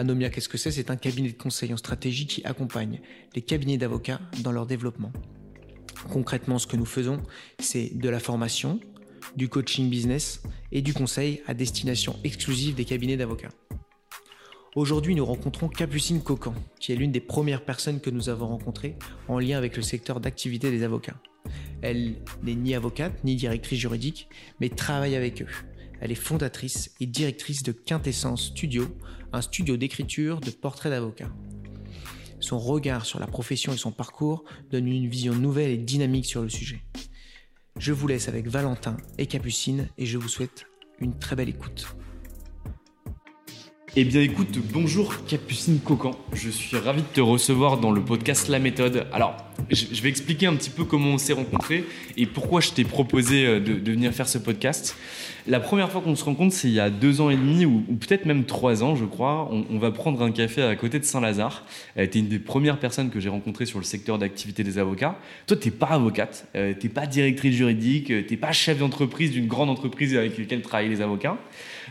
Anomia, qu'est-ce que c'est? C'est un cabinet de conseil en stratégie qui accompagne les cabinets d'avocats dans leur développement. Concrètement, ce que nous faisons, c'est de la formation, du coaching business et du conseil à destination exclusive des cabinets d'avocats. Aujourd'hui, nous rencontrons Capucine Cocan, qui est l'une des premières personnes que nous avons rencontrées en lien avec le secteur d'activité des avocats. Elle n'est ni avocate ni directrice juridique, mais travaille avec eux. Elle est fondatrice et directrice de Quintessence Studio, un studio d'écriture de portraits d'avocats. Son regard sur la profession et son parcours donne une vision nouvelle et dynamique sur le sujet. Je vous laisse avec Valentin et Capucine et je vous souhaite une très belle écoute. Eh bien écoute, bonjour Capucine Cocan, je suis ravi de te recevoir dans le podcast La Méthode. Alors, je vais expliquer un petit peu comment on s'est rencontrés et pourquoi je t'ai proposé euh, de, venir faire ce podcast. La première fois qu'on se rencontre, c'est il y a deux ans et demi ou, peut-être même trois ans, je crois. On, va prendre un café à côté de Saint-Lazare. Tu es une des premières personnes que j'ai rencontrées sur le secteur d'activité des avocats. Toi, t'es pas avocate, euh, t'es pas directrice juridique, t'es pas chef d'entreprise d'une grande entreprise avec laquelle travaillent les avocats.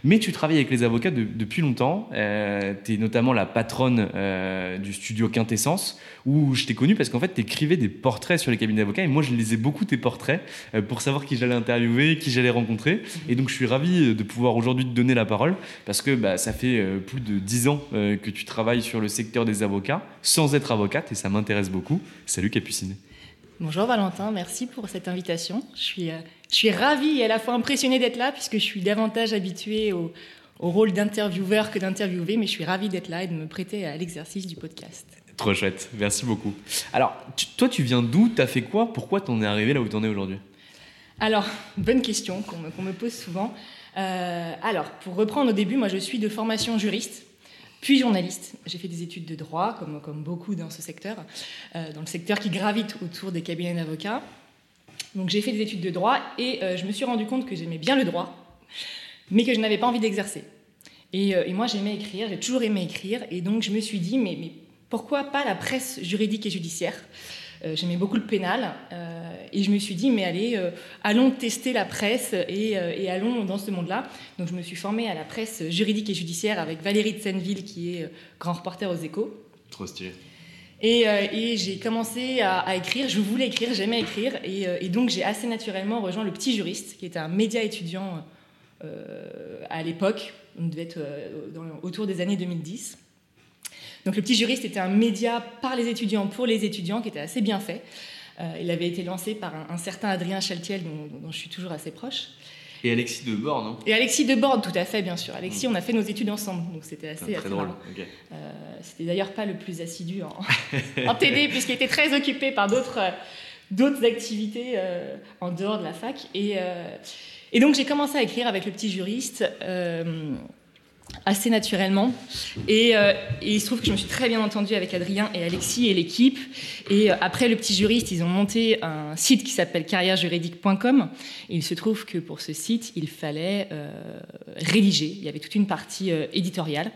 Mais tu travailles avec les avocats depuis longtemps. Euh, tu es notamment la patronne euh, du studio Quintessence, où je t'ai connu parce qu'en fait, tu écrivais des portraits sur les cabinets d'avocats. Et moi, je lisais beaucoup tes portraits euh, pour savoir qui j'allais interviewer, qui j'allais rencontrer. Et donc, je suis ravi de pouvoir aujourd'hui te donner la parole parce que bah, ça fait euh, plus de dix ans euh, que tu travailles sur le secteur des avocats sans être avocate et ça m'intéresse beaucoup. Salut Capucine. Bonjour Valentin, merci pour cette invitation. Je suis, je suis ravie et à la fois impressionnée d'être là puisque je suis davantage habituée au, au rôle d'intervieweur que d'interviewer, mais je suis ravie d'être là et de me prêter à l'exercice du podcast. Trop chouette, merci beaucoup. Alors, toi, tu viens d'où? T'as fait quoi? Pourquoi t'en es arrivé là où t'en es aujourd'hui? Alors, bonne question qu'on me, pose souvent. Euh, alors, pour reprendre au début, moi je suis de formation juriste puis journaliste. J'ai fait des études de droit, comme, comme beaucoup dans ce secteur, euh, dans le secteur qui gravite autour des cabinets d'avocats. Donc j'ai fait des études de droit et euh, je me suis rendu compte que j'aimais bien le droit, mais que je n'avais pas envie d'exercer. Et, euh, moi j'aimais écrire, j'ai toujours aimé écrire, et donc je me suis dit, mais pourquoi pas la presse juridique et judiciaire? J'aimais beaucoup le pénal, et je me suis dit, mais allez, allons tester la presse et, et allons dans ce monde-là. Donc je me suis formée à la presse juridique et judiciaire avec Valérie de Senneville, qui est grand reporter aux échos. Trop stylé. Et, et j'ai commencé à, à, écrire, je voulais écrire, j'aimais écrire, et, et donc j'ai assez naturellement rejoint Le Petit Juriste, qui était un média étudiant euh, à l'époque, on devait être euh, autour des années 2010. Donc le Petit Juriste était un média par les étudiants, pour les étudiants, qui était assez bien fait. Euh, il avait été lancé par un, certain Adrien Chaltiel, dont, je suis toujours assez proche. Et Alexis Debord, non? Et Alexis Debord, tout à fait, bien sûr. Alexis, on a fait nos études ensemble, donc c'était assez, très drôle. c'était d'ailleurs pas le plus assidu en, en TD, puisqu'il était très occupé par d'autres, d'autres activités en dehors de la fac. Et, et donc j'ai commencé à écrire avec le petit juriste euh, assez naturellement. Et, euh, et, il se trouve que je me suis très bien entendue avec Adrien et Alexis et l'équipe. Et euh, après le petit juriste, ils ont monté un site qui s'appelle carrièrejuridique.com. Il se trouve que pour ce site, il fallait euh, rédiger. Il y avait toute une partie éditoriale.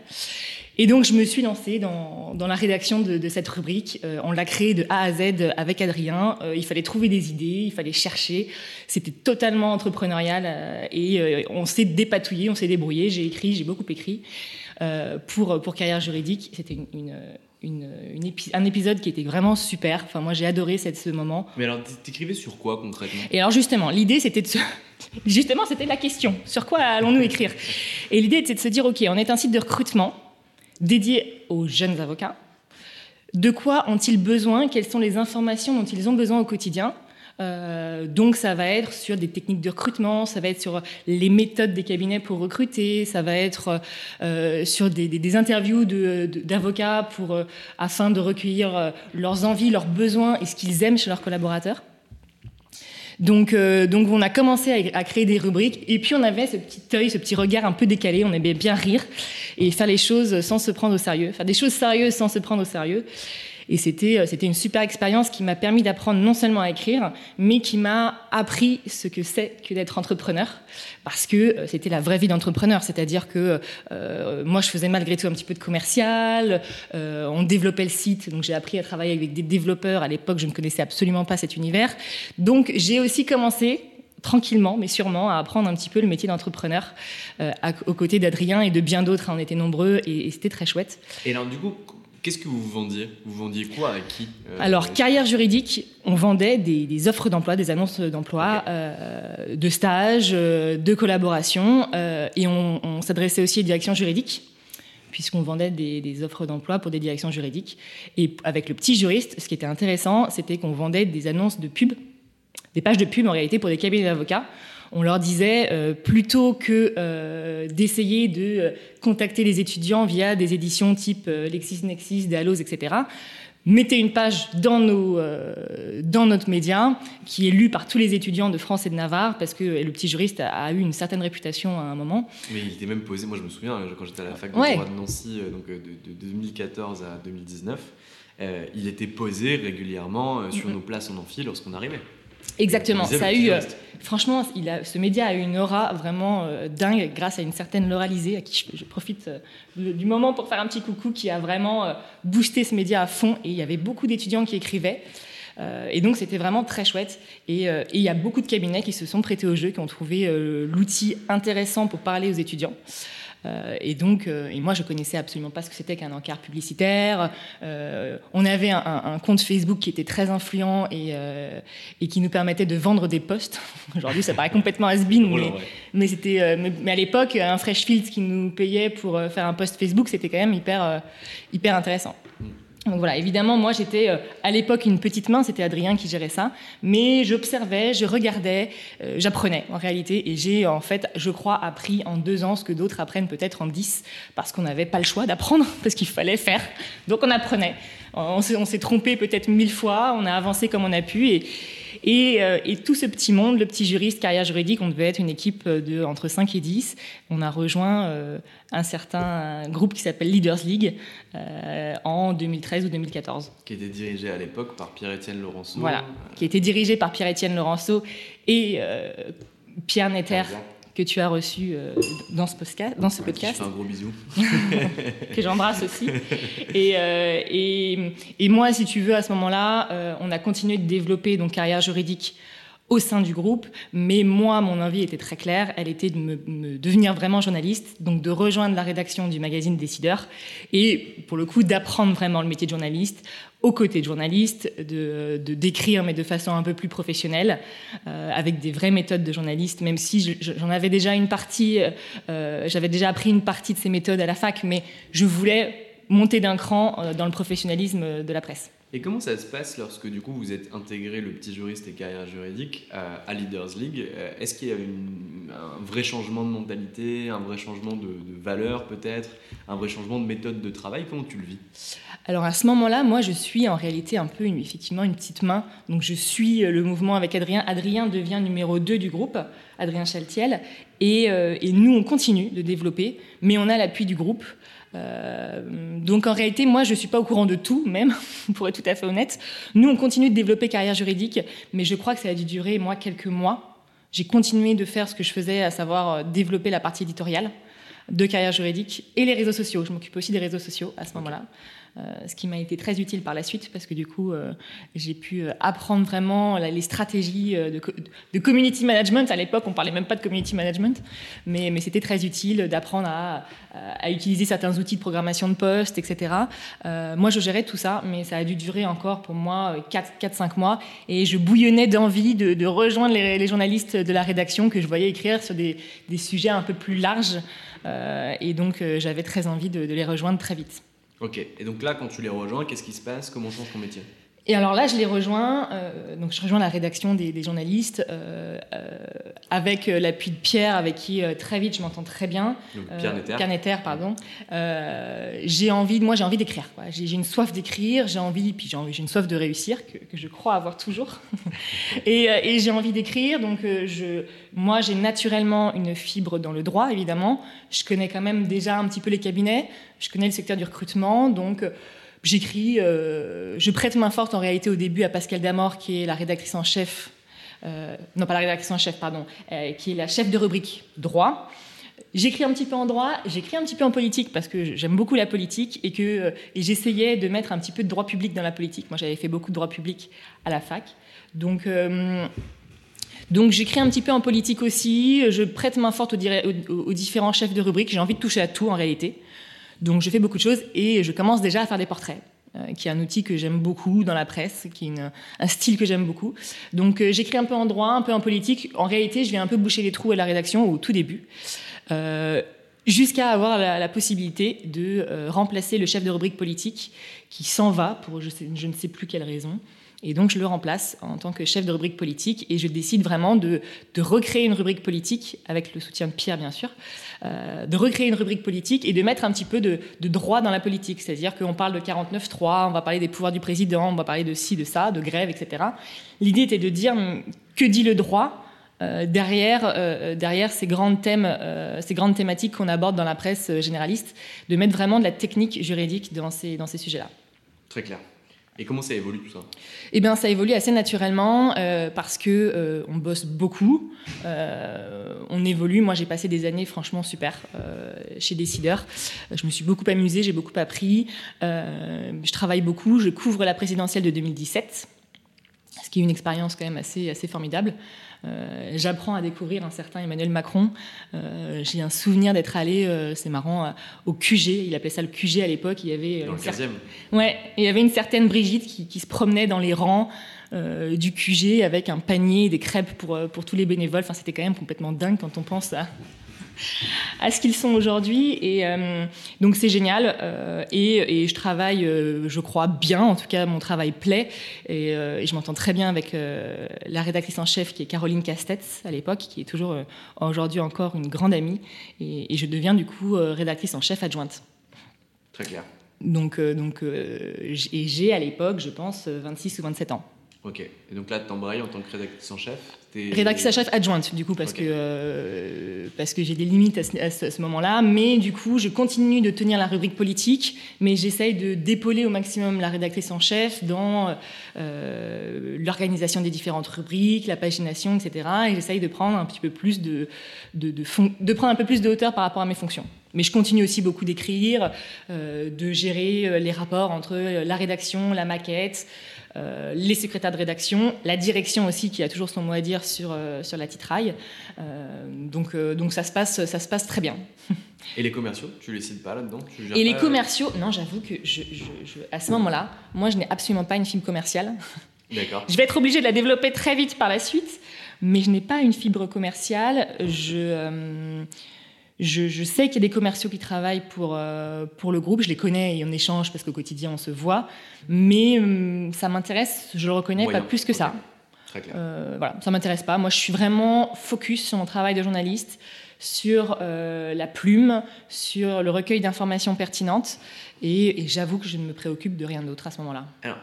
Et donc, je me suis lancée dans, dans la rédaction de, de cette rubrique. Euh, on l'a créée de A à Z avec Adrien. Euh, il fallait trouver des idées, il fallait chercher. C'était totalement entrepreneurial euh, et euh, on s'est dépatouillé, on s'est débrouillé. J'ai écrit, j'ai beaucoup écrit euh, pour, pour Carrière Juridique. C'était une, une, une, une épi un épisode qui était vraiment super. Enfin, moi, j'ai adoré cette, ce moment. Mais alors, t'écrivais sur quoi concrètement? Et alors, justement, l'idée, c'était de se... Justement, c'était la question. Sur quoi allons-nous écrire? Et l'idée, c'était de se dire, OK, on est un site de recrutement dédié aux jeunes avocats. De quoi ont-ils besoin? Quelles sont les informations dont ils ont besoin au quotidien? Euh, donc ça va être sur des techniques de recrutement, ça va être sur les méthodes des cabinets pour recruter, ça va être euh, sur des, interviews d'avocats euh, afin de recueillir leurs envies, leurs besoins et ce qu'ils aiment chez leurs collaborateurs. Donc, donc on a commencé à, créer des rubriques et puis on avait ce petit œil, ce petit regard un peu décalé. On aimait bien rire et faire les choses sans se prendre au sérieux, faire des choses sérieuses sans se prendre au sérieux. Et c'était, euh, c'était une super expérience qui m'a permis d'apprendre non seulement à écrire, mais qui m'a appris ce que c'est que d'être entrepreneur, parce que euh, c'était la vraie vie d'entrepreneur. C'est-à-dire que euh, moi, je faisais malgré tout un petit peu de commercial, on développait le site, donc j'ai appris à travailler avec des développeurs. À l'époque, je ne connaissais absolument pas cet univers. Donc j'ai aussi commencé tranquillement, mais sûrement, à apprendre un petit peu le métier d'entrepreneur euh, aux côtés d'Adrien et de bien d'autres. Hein. On était nombreux et, et c'était très chouette. Et alors, du coup, Qu'est-ce que vous vendiez? Vous vendiez quoi? À qui? Euh, Alors, carrière juridique, on vendait des, offres d'emploi, des annonces d'emploi, euh, de stages, euh, de collaboration, et on, s'adressait aussi aux directions juridiques, puisqu'on vendait des, offres d'emploi pour des directions juridiques. Et avec le petit juriste, ce qui était intéressant, c'était qu'on vendait des annonces de pub, des pages de pub en réalité pour des cabinets d'avocats on leur disait euh, plutôt que euh, d'essayer de euh, contacter les étudiants via des éditions type LexisNexis, Dealos, etc. Mettez une page dans, nos, dans notre média qui est lue par tous les étudiants de France et de Navarre parce que le petit juriste a, eu une certaine réputation à un moment. Mais il était même posé, moi je me souviens quand j'étais à la fac de droit de Nancy, donc de, 2014 à 2019, il était posé régulièrement sur nos places en amphi lorsqu'on arrivait. Exactement. Ça a eu, euh, franchement, il a, ce média a eu une aura vraiment euh, dingue grâce à une certaine Laura à qui je, profite euh, du moment pour faire un petit coucou, qui a vraiment boosté ce média à fond. Et il y avait beaucoup d'étudiants qui écrivaient. et donc c'était vraiment très chouette. Et, et, il y a beaucoup de cabinets qui se sont prêtés au jeu, qui ont trouvé l'outil intéressant pour parler aux étudiants. Euh, et donc, euh, et moi, je connaissais absolument pas ce que c'était qu'un encart publicitaire. Euh, on avait un, compte Facebook qui était très influent et, et qui nous permettait de vendre des posts. Aujourd'hui, ça paraît complètement has-been, mais, mais c'était, mais, à l'époque, un fresh field qui nous payait pour faire un post Facebook, c'était quand même hyper, hyper intéressant. Donc voilà, évidemment, moi j'étais euh, à l'époque une petite main, c'était Adrien qui gérait ça, mais j'observais, je regardais, euh, j'apprenais en réalité, et j'ai en fait, je crois, appris en deux ans ce que d'autres apprennent peut-être en dix, parce qu'on n'avait pas le choix d'apprendre, parce qu'il fallait faire. Donc on apprenait. On s'est trompé peut-être mille fois, on a avancé comme on a pu, et, euh, et, tout ce petit monde, le petit juriste, carrière juridique, on devait être une équipe de entre 5 et 10. On a rejoint euh, un certain groupe qui s'appelle Leaders League euh, en 2013 ou 2014. Qui était dirigé à l'époque par Pierre-Étienne Laurenceau. Voilà, qui était dirigé par Pierre-Étienne Laurenceau et Pierre Netter que tu as reçu euh, dans ce podcast. Dans ce podcast. Je fais un gros bisou. que j'embrasse aussi. Et, euh, et, et, moi, si tu veux, à ce moment-là, euh, on a continué de développer donc carrière juridique au sein du groupe, mais moi, mon envie était très claire, elle était de me, devenir vraiment journaliste, donc de rejoindre la rédaction du magazine Décideur, et pour le coup d'apprendre vraiment le métier de journaliste, aux côtés de journalistes, de, d'écrire, mais de façon un peu plus professionnelle, euh, avec des vraies méthodes de journaliste, même si j'en avais déjà une partie, euh, j'avais déjà appris une partie de ces méthodes à la fac, mais je voulais monter d'un cran euh, dans le professionnalisme de la presse. Et comment ça se passe lorsque du coup vous êtes intégré le petit juriste et carrière juridique à, Leaders League? Euh, Est-ce qu'il y a une, un vrai changement de mentalité, un vrai changement de, de valeur peut-être, un vrai changement de méthode de travail? Comment tu le vis? Alors à ce moment-là, moi je suis en réalité un peu effectivement une petite main. Donc je suis le mouvement avec Adrien. Adrien devient numéro 2 du groupe, Adrien Chaltiel. Euh, et nous on continue de développer, mais on a l'appui du groupe. Euh, donc en réalité, moi, je ne suis pas au courant de tout, même, pour être tout à fait honnête. Nous, on continue de développer carrière juridique, mais je crois que ça a dû durer, moi, quelques mois. J'ai continué de faire ce que je faisais, à savoir euh, développer la partie éditoriale de carrière juridique et les réseaux sociaux. Je m'occupe aussi des réseaux sociaux à ce moment-là. Ce qui m'a été très utile par la suite parce que du coup, euh, j'ai pu euh, apprendre vraiment les stratégies de, community management. À l'époque, on parlait même pas de community management, mais, c'était très utile d'apprendre à, utiliser certains outils de programmation de poste, etc. moi, je gérais tout ça, mais ça a dû durer encore pour moi 4-5 mois et je bouillonnais d'envie de, rejoindre les, journalistes de la rédaction que je voyais écrire sur des, sujets un peu plus larges. et donc, j'avais très envie de les rejoindre très vite. Ok, et donc là, quand tu les rejoins, qu'est-ce qui se passe? Comment change ton métier? Et alors là, je les rejoins. Euh, donc, je rejoins la rédaction des, journalistes euh, euh, avec l'appui de Pierre, avec qui très vite je m'entends très bien. Pierre Netter. Pierre Netter, pardon. j'ai envie, moi, j'ai envie d'écrire. J'ai une soif d'écrire, j'ai envie, puis j'ai une soif de réussir que, je crois avoir toujours. et, et j'ai envie d'écrire, donc je, moi, j'ai naturellement une fibre dans le droit, évidemment. Je connais quand même déjà un petit peu les cabinets. Je connais le secteur du recrutement, donc J'écris, euh, je prête main forte en réalité au début à Pascal Damor, qui est la rédactrice en chef, euh, non pas la rédactrice en chef, pardon, euh, qui est la chef de rubrique droit. J'écris un petit peu en droit, j'écris un petit peu en politique parce que j'aime beaucoup la politique et que et j'essayais de mettre un petit peu de droit public dans la politique. Moi, j'avais fait beaucoup de droit public à la fac, donc. donc j'écris un petit peu en politique aussi, je prête main forte aux, aux différents chefs de rubrique, j'ai envie de toucher à tout en réalité. Donc je fais beaucoup de choses et je commence déjà à faire des portraits. Euh, qui est un outil que j'aime beaucoup dans la presse, qui est un style que j'aime beaucoup. Donc euh, j'écris un peu en droit, un peu en politique. En réalité, je viens un peu boucher les trous à la rédaction au tout début, euh, jusqu'à avoir la, possibilité de remplacer le chef de rubrique politique qui s'en va pour je, je, ne sais plus quelle raison. Et donc, je le remplace en tant que chef de rubrique politique et je décide vraiment de, recréer une rubrique politique, avec le soutien de Pierre, bien sûr, euh, de recréer une rubrique politique et de mettre un petit peu de, droit dans la politique. C'est-à-dire qu'on parle de 49.3, on va parler des pouvoirs du président, on va parler de ci, de ça, de grève, etc. L'idée était de dire hum, que dit le droit euh, derrière, euh, derrière ces, grandes thèmes, ces grandes thématiques qu'on aborde dans la presse généraliste, de mettre vraiment de la technique juridique dans ces, dans ces sujets-là. Très clair. Et comment ça évolue tout ça? Eh bien, ça évolue assez naturellement euh, parce que euh, on bosse beaucoup, euh, on évolue. Moi, j'ai passé des années franchement super chez Décideur. Je me suis beaucoup amusée, j'ai beaucoup appris. je travaille beaucoup. Je couvre la présidentielle de 2017, ce qui est une expérience quand même assez assez formidable. Euh, j'apprends à découvrir un certain Emmanuel Macron. Euh, j'ai un souvenir d'être allé, euh, c'est marrant, au QG. Il appelait ça le QG à l'époque. Il y avait dans le 15e. Ouais, il y avait une certaine Brigitte qui, se promenait dans les rangs. du QG avec un panier, des crêpes pour, pour tous les bénévoles. Enfin, c'était quand même complètement dingue quand on pense à, à ce qu'ils sont aujourd'hui. Et euh, donc c'est génial. Euh, et, je travaille, euh, je crois, bien. En tout cas, mon travail plaît. Et, je m'entends très bien avec la rédactrice en chef qui est Caroline Castetz à l'époque, qui est toujours aujourd'hui encore une grande amie. Et, je deviens du coup rédactrice en chef adjointe. Très clair. Donc, donc et j'ai à l'époque, je pense, 26 ou 27 ans. Ok. Et donc là, tu embrayes en tant que rédactrice en chef? Rédactrice en chef adjointe, du coup, parce que, euh, parce que j'ai des limites à ce, moment-là. Mais du coup, je continue de tenir la rubrique politique, mais j'essaye de d'épauler au maximum la rédactrice en chef dans euh, l'organisation des différentes rubriques, la pagination, etc. Et j'essaye de prendre un petit peu plus de, de, de, prendre un peu plus de hauteur par rapport à mes fonctions. Mais je continue aussi beaucoup d'écrire, euh, de gérer les rapports entre la rédaction, la maquette. Euh, les secrétaires de rédaction, la direction aussi qui a toujours son mot à dire sur, euh, sur la titraille. Euh, donc, donc ça, se passe, ça se passe très bien. Et les commerciaux, tu les cites pas là-dedans Et les commerciaux, non, j'avoue que je, à ce moment-là, moi je n'ai absolument pas une fibre commerciale. D'accord. je vais être obligée de la développer très vite par la suite, mais je n'ai pas une fibre commerciale. Je je, sais qu'il y a des commerciaux qui travaillent pour, euh, pour le groupe, je les connais et on échange parce qu'au quotidien on se voit, mais hum, ça m'intéresse, je le reconnais, pas plus que ça. Très clair. Euh, voilà, ça m'intéresse pas. Moi, je suis vraiment focus sur mon travail de journaliste, sur euh, la plume, sur le recueil d'informations pertinentes. Et, j'avoue que je ne me préoccupe de rien d'autre à ce moment-là. Alors,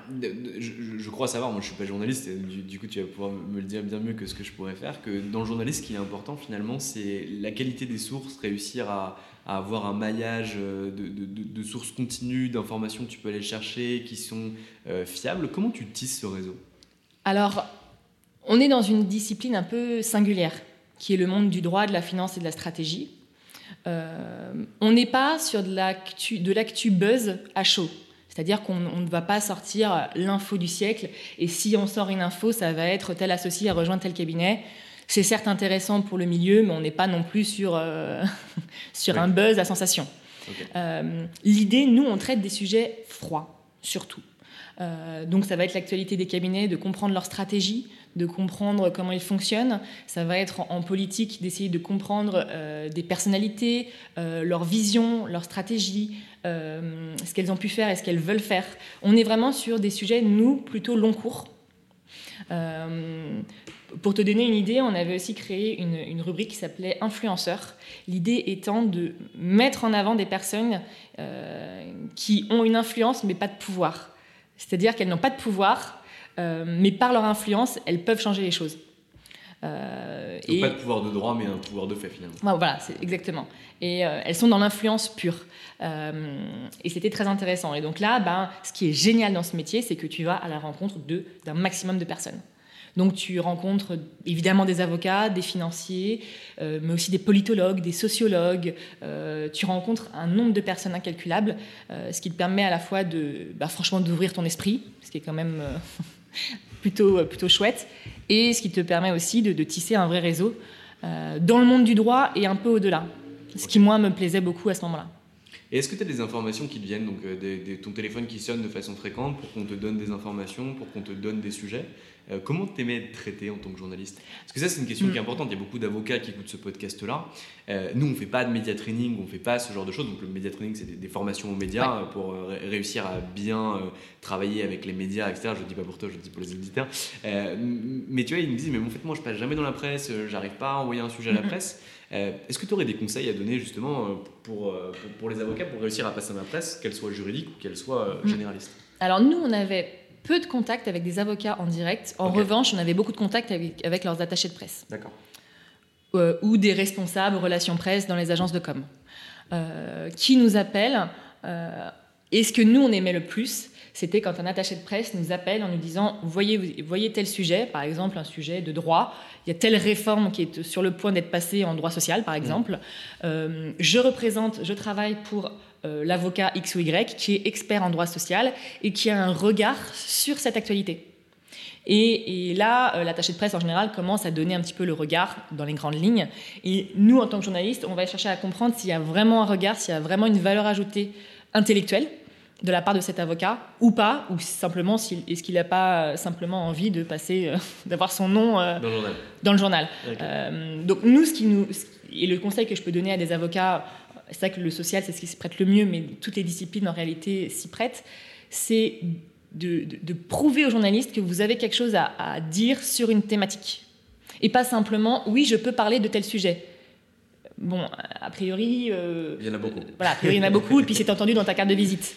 je, crois savoir, moi je ne suis pas journaliste, et du, coup tu vas pouvoir me le dire bien mieux que ce que je pourrais faire, que dans le journaliste, ce qui est important finalement, c'est la qualité des sources, réussir à, avoir un maillage euh, de, sources continues, d'informations que tu peux aller chercher, qui sont euh, fiables. Comment tu tisses ce réseau? Alors, on est dans une discipline un peu singulière, qui est le monde du droit, de la finance et de la stratégie. Euh, on n'est pas sur de l'actu, de l'actu buzz à chaud. C'est-à-dire qu'on ne va pas sortir l'info du siècle et si on sort une info, ça va être tel associé à rejoindre tel cabinet. C'est certes intéressant pour le milieu, mais on n'est pas non plus sur, euh, sur un buzz à sensation. Euh, l'idée, nous, on traite des sujets froids, surtout. Euh, donc ça va être l'actualité des cabinets, de comprendre leur stratégie, de comprendre comment ils fonctionnent. Ça va être en, politique d'essayer de comprendre euh, des personnalités, euh, leur vision, leur stratégie, ce qu'elles ont pu faire et ce qu'elles veulent faire. On est vraiment sur des sujets, nous, plutôt long cours. Pour te donner une idée, on avait aussi créé une, une rubrique qui s'appelait influenceurs. L'idée étant de mettre en avant des personnes qui ont une influence mais pas de pouvoir. C'est-à-dire qu'elles n'ont pas de pouvoir, euh, mais par leur influence, elles peuvent changer les choses. Euh, Donc et... pas de pouvoir de droit, mais un pouvoir de fait finalement. Voilà, c'est exactement. Et euh, elles sont dans l'influence pure. et c'était très intéressant. Et donc là, ben, ce qui est génial dans ce métier, c'est que tu vas à la rencontre d'un maximum de personnes. Donc tu rencontres évidemment des avocats, des financiers, euh, mais aussi des politologues, des sociologues. Euh, tu rencontres un nombre de personnes incalculables, euh, ce qui te permet à la fois de, bah, franchement, d'ouvrir ton esprit, ce qui est quand même plutôt, plutôt chouette, et ce qui te permet aussi de, tisser un vrai réseau dans le monde du droit et un peu au-delà. Ce qui, moi, me plaisait beaucoup à ce moment-là. Et est-ce que tu as des informations qui te viennent, donc ton téléphone qui sonne de façon fréquente pour qu'on te donne des informations, pour qu'on te donne des sujets? Euh, comment t'aimais être traité en tant que journaliste? Parce que ça, c'est une question qui est mm. importante. Il y a beaucoup d'avocats qui écoutent ce podcast-là. Euh, nous, on ne fait pas de média training, on ne fait pas ce genre de choses. Donc, le média training, c'est des, formations aux médias pour euh, réussir à bien travailler avec les médias, etc. Je ne dis pas pour toi, je dis pour les éditeurs. mais tu vois, ils me disent, mais en fait, moi, je passe jamais dans la presse, j'arrive pas à envoyer un sujet à la presse. Est-ce que tu aurais des conseils à donner justement pour, pour, les avocats pour réussir à passer dans la presse, qu'elle soit juridique ou qu'elle soit mm. généraliste? Alors nous, on avait peu de contacts avec des avocats en direct. En revanche, on avait beaucoup de contacts avec, leurs attachés de presse. D'accord. Euh, ou des responsables relations presse dans les agences de com. Euh, qui nous appellent. Euh, et ce que nous, on aimait le plus, c'était quand un attaché de presse nous appelle en nous disant voyez, voyez tel sujet, par exemple un sujet de droit, il y a telle réforme qui est sur le point d'être passée en droit social, par exemple. Mmh. je représente, je travaille pour euh, l'avocat X ou Y qui est expert en droit social et qui a un regard sur cette actualité. Et, là, euh, l'attaché de presse en général commence à donner un petit peu le regard dans les grandes lignes. Et nous, en tant que journalistes, on va chercher à comprendre s'il y a vraiment un regard, s'il y a vraiment une valeur ajoutée intellectuelle de la part de cet avocat ou pas, ou simplement est-ce qu'il n'a pas simplement envie de passer, d'avoir son nom euh, dans le journal. donc nous, ce qui nous, et le conseil que je peux donner à des avocats c'est vrai que le social, c'est ce qui se prête le mieux, mais toutes les disciplines en réalité s'y prêtent, c'est de, prouver aux journalistes que vous avez quelque chose à, dire sur une thématique. Et pas simplement, oui, je peux parler de tel sujet. Bon, a priori. Euh, il y en a beaucoup. voilà, a priori, il y en a beaucoup, et puis c'est entendu dans ta carte de visite.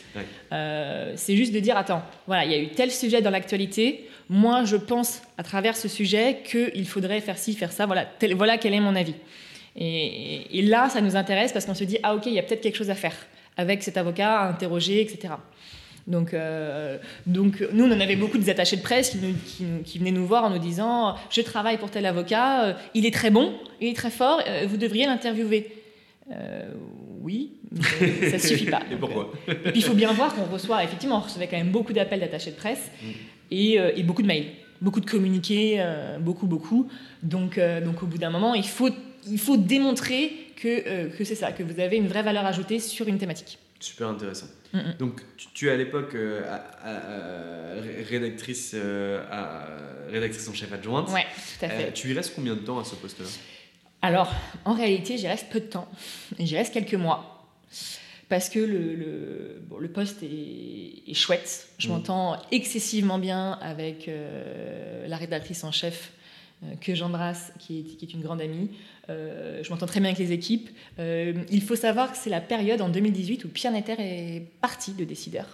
Euh, c'est juste de dire attends, voilà, il y a eu tel sujet dans l'actualité. Moi, je pense à travers ce sujet qu'il faudrait faire ci, faire ça. Voilà, voilà quel est mon avis. Et, là, ça nous intéresse parce qu'on se dit, ah ok, il y a peut-être quelque chose à faire avec cet avocat, à interroger, etc. Donc, euh, donc, nous, on en avait beaucoup des attachés de presse qui, venaient nous voir en nous disant Je travaille pour tel avocat, euh, il est très bon, il est très fort, euh, vous devriez l'interviewer. oui, mais ça ne suffit pas. et pourquoi? Et puis il faut bien voir qu'on reçoit, effectivement, on recevait quand même beaucoup d'appels d'attachés de presse mm. et, et, beaucoup de mails, beaucoup de communiqués, beaucoup, beaucoup. Donc, donc au bout d'un moment, il faut il faut démontrer que, euh, que c'est ça, que vous avez une vraie valeur ajoutée sur une thématique. Super intéressant. Donc, tu, es à l'époque euh, rédactrice, euh, rédactrice en chef adjointe. Oui, tout à fait. tu y restes combien de temps à ce poste-là? Alors, en réalité, j'y reste peu de temps. J'y reste quelques mois. Parce que le, le, bon, le poste est, chouette. Je mm. m'entends excessivement bien avec la rédactrice en chef que j'embrasse, qui est, qui est, une grande amie. Euh, je m'entends très bien avec les équipes. Euh, il faut savoir que c'est la période en 2018 où Pierre Netter est parti de Décideur.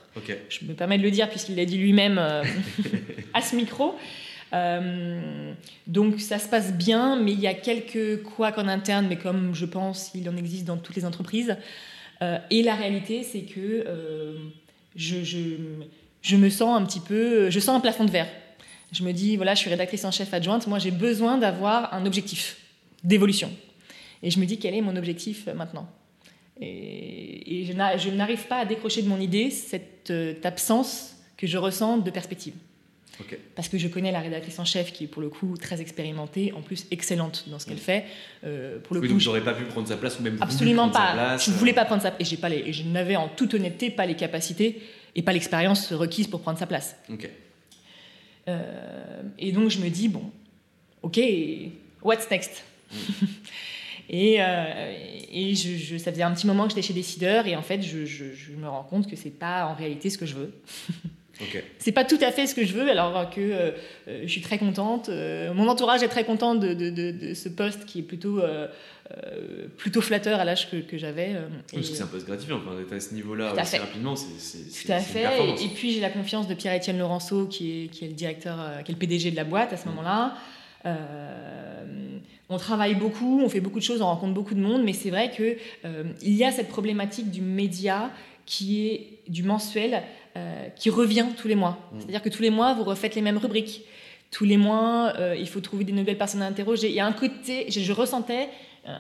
Je me permets de le dire puisqu'il l'a dit lui-même euh, à ce micro. donc ça se passe bien, mais il y a quelques couacs en interne, mais comme je pense il en existe dans toutes les entreprises. et la réalité, c'est que je, je, je, me sens un petit peu, je sens un plafond de verre. Je me dis, voilà, je suis rédactrice en chef adjointe, moi j'ai besoin d'avoir un objectif d'évolution. Et je me dis quel est mon objectif euh, maintenant? Et, je n'arrive pas à décrocher de mon idée cette euh, absence que je ressens de perspective. Parce que je connais la rédactrice en chef qui est pour le coup très expérimentée, en plus excellente dans ce qu'elle fait. Euh, pour le oui, coup, donc j'aurais pas pu prendre sa place ou même absolument pas. je ne voulais pas prendre sa place et pas les, je n'avais en toute honnêteté pas les capacités et pas l'expérience requise pour prendre sa place. Ok. Euh, et donc je me dis, bon, ok, what's next? Et, euh, et je, je- ça faisait un petit moment que j'étais chez Décideur et en fait je, me rends compte que c'est pas en réalité ce que je veux. Ok. C'est pas tout à fait ce que je veux alors que euh, euh, je suis très contente. euh, mon entourage est très content de, de- de- de ce poste qui est plutôt, plutôt flatteur à l'âge que, que j'avais. que c'est un poste gratifiant, enfin, d'être à ce niveau-là fait. rapidement, c'est Tout à fait. Et, et puis j'ai la confiance de Pierre-Étienne Laurenceau, qui est, qui est le directeur, qui est le PDG de la boîte à ce moment-là. Euh, on travaille beaucoup, on fait beaucoup de choses, on rencontre beaucoup de monde, mais c'est vrai que euh, il y a cette problématique du média qui est du mensuel, euh, qui revient tous les mois. Mm. C'est-à-dire que tous les mois, vous refaites les mêmes rubriques. Tous les mois, euh, il faut trouver des nouvelles personnes à interroger. Il y a un côté, je, je ressentais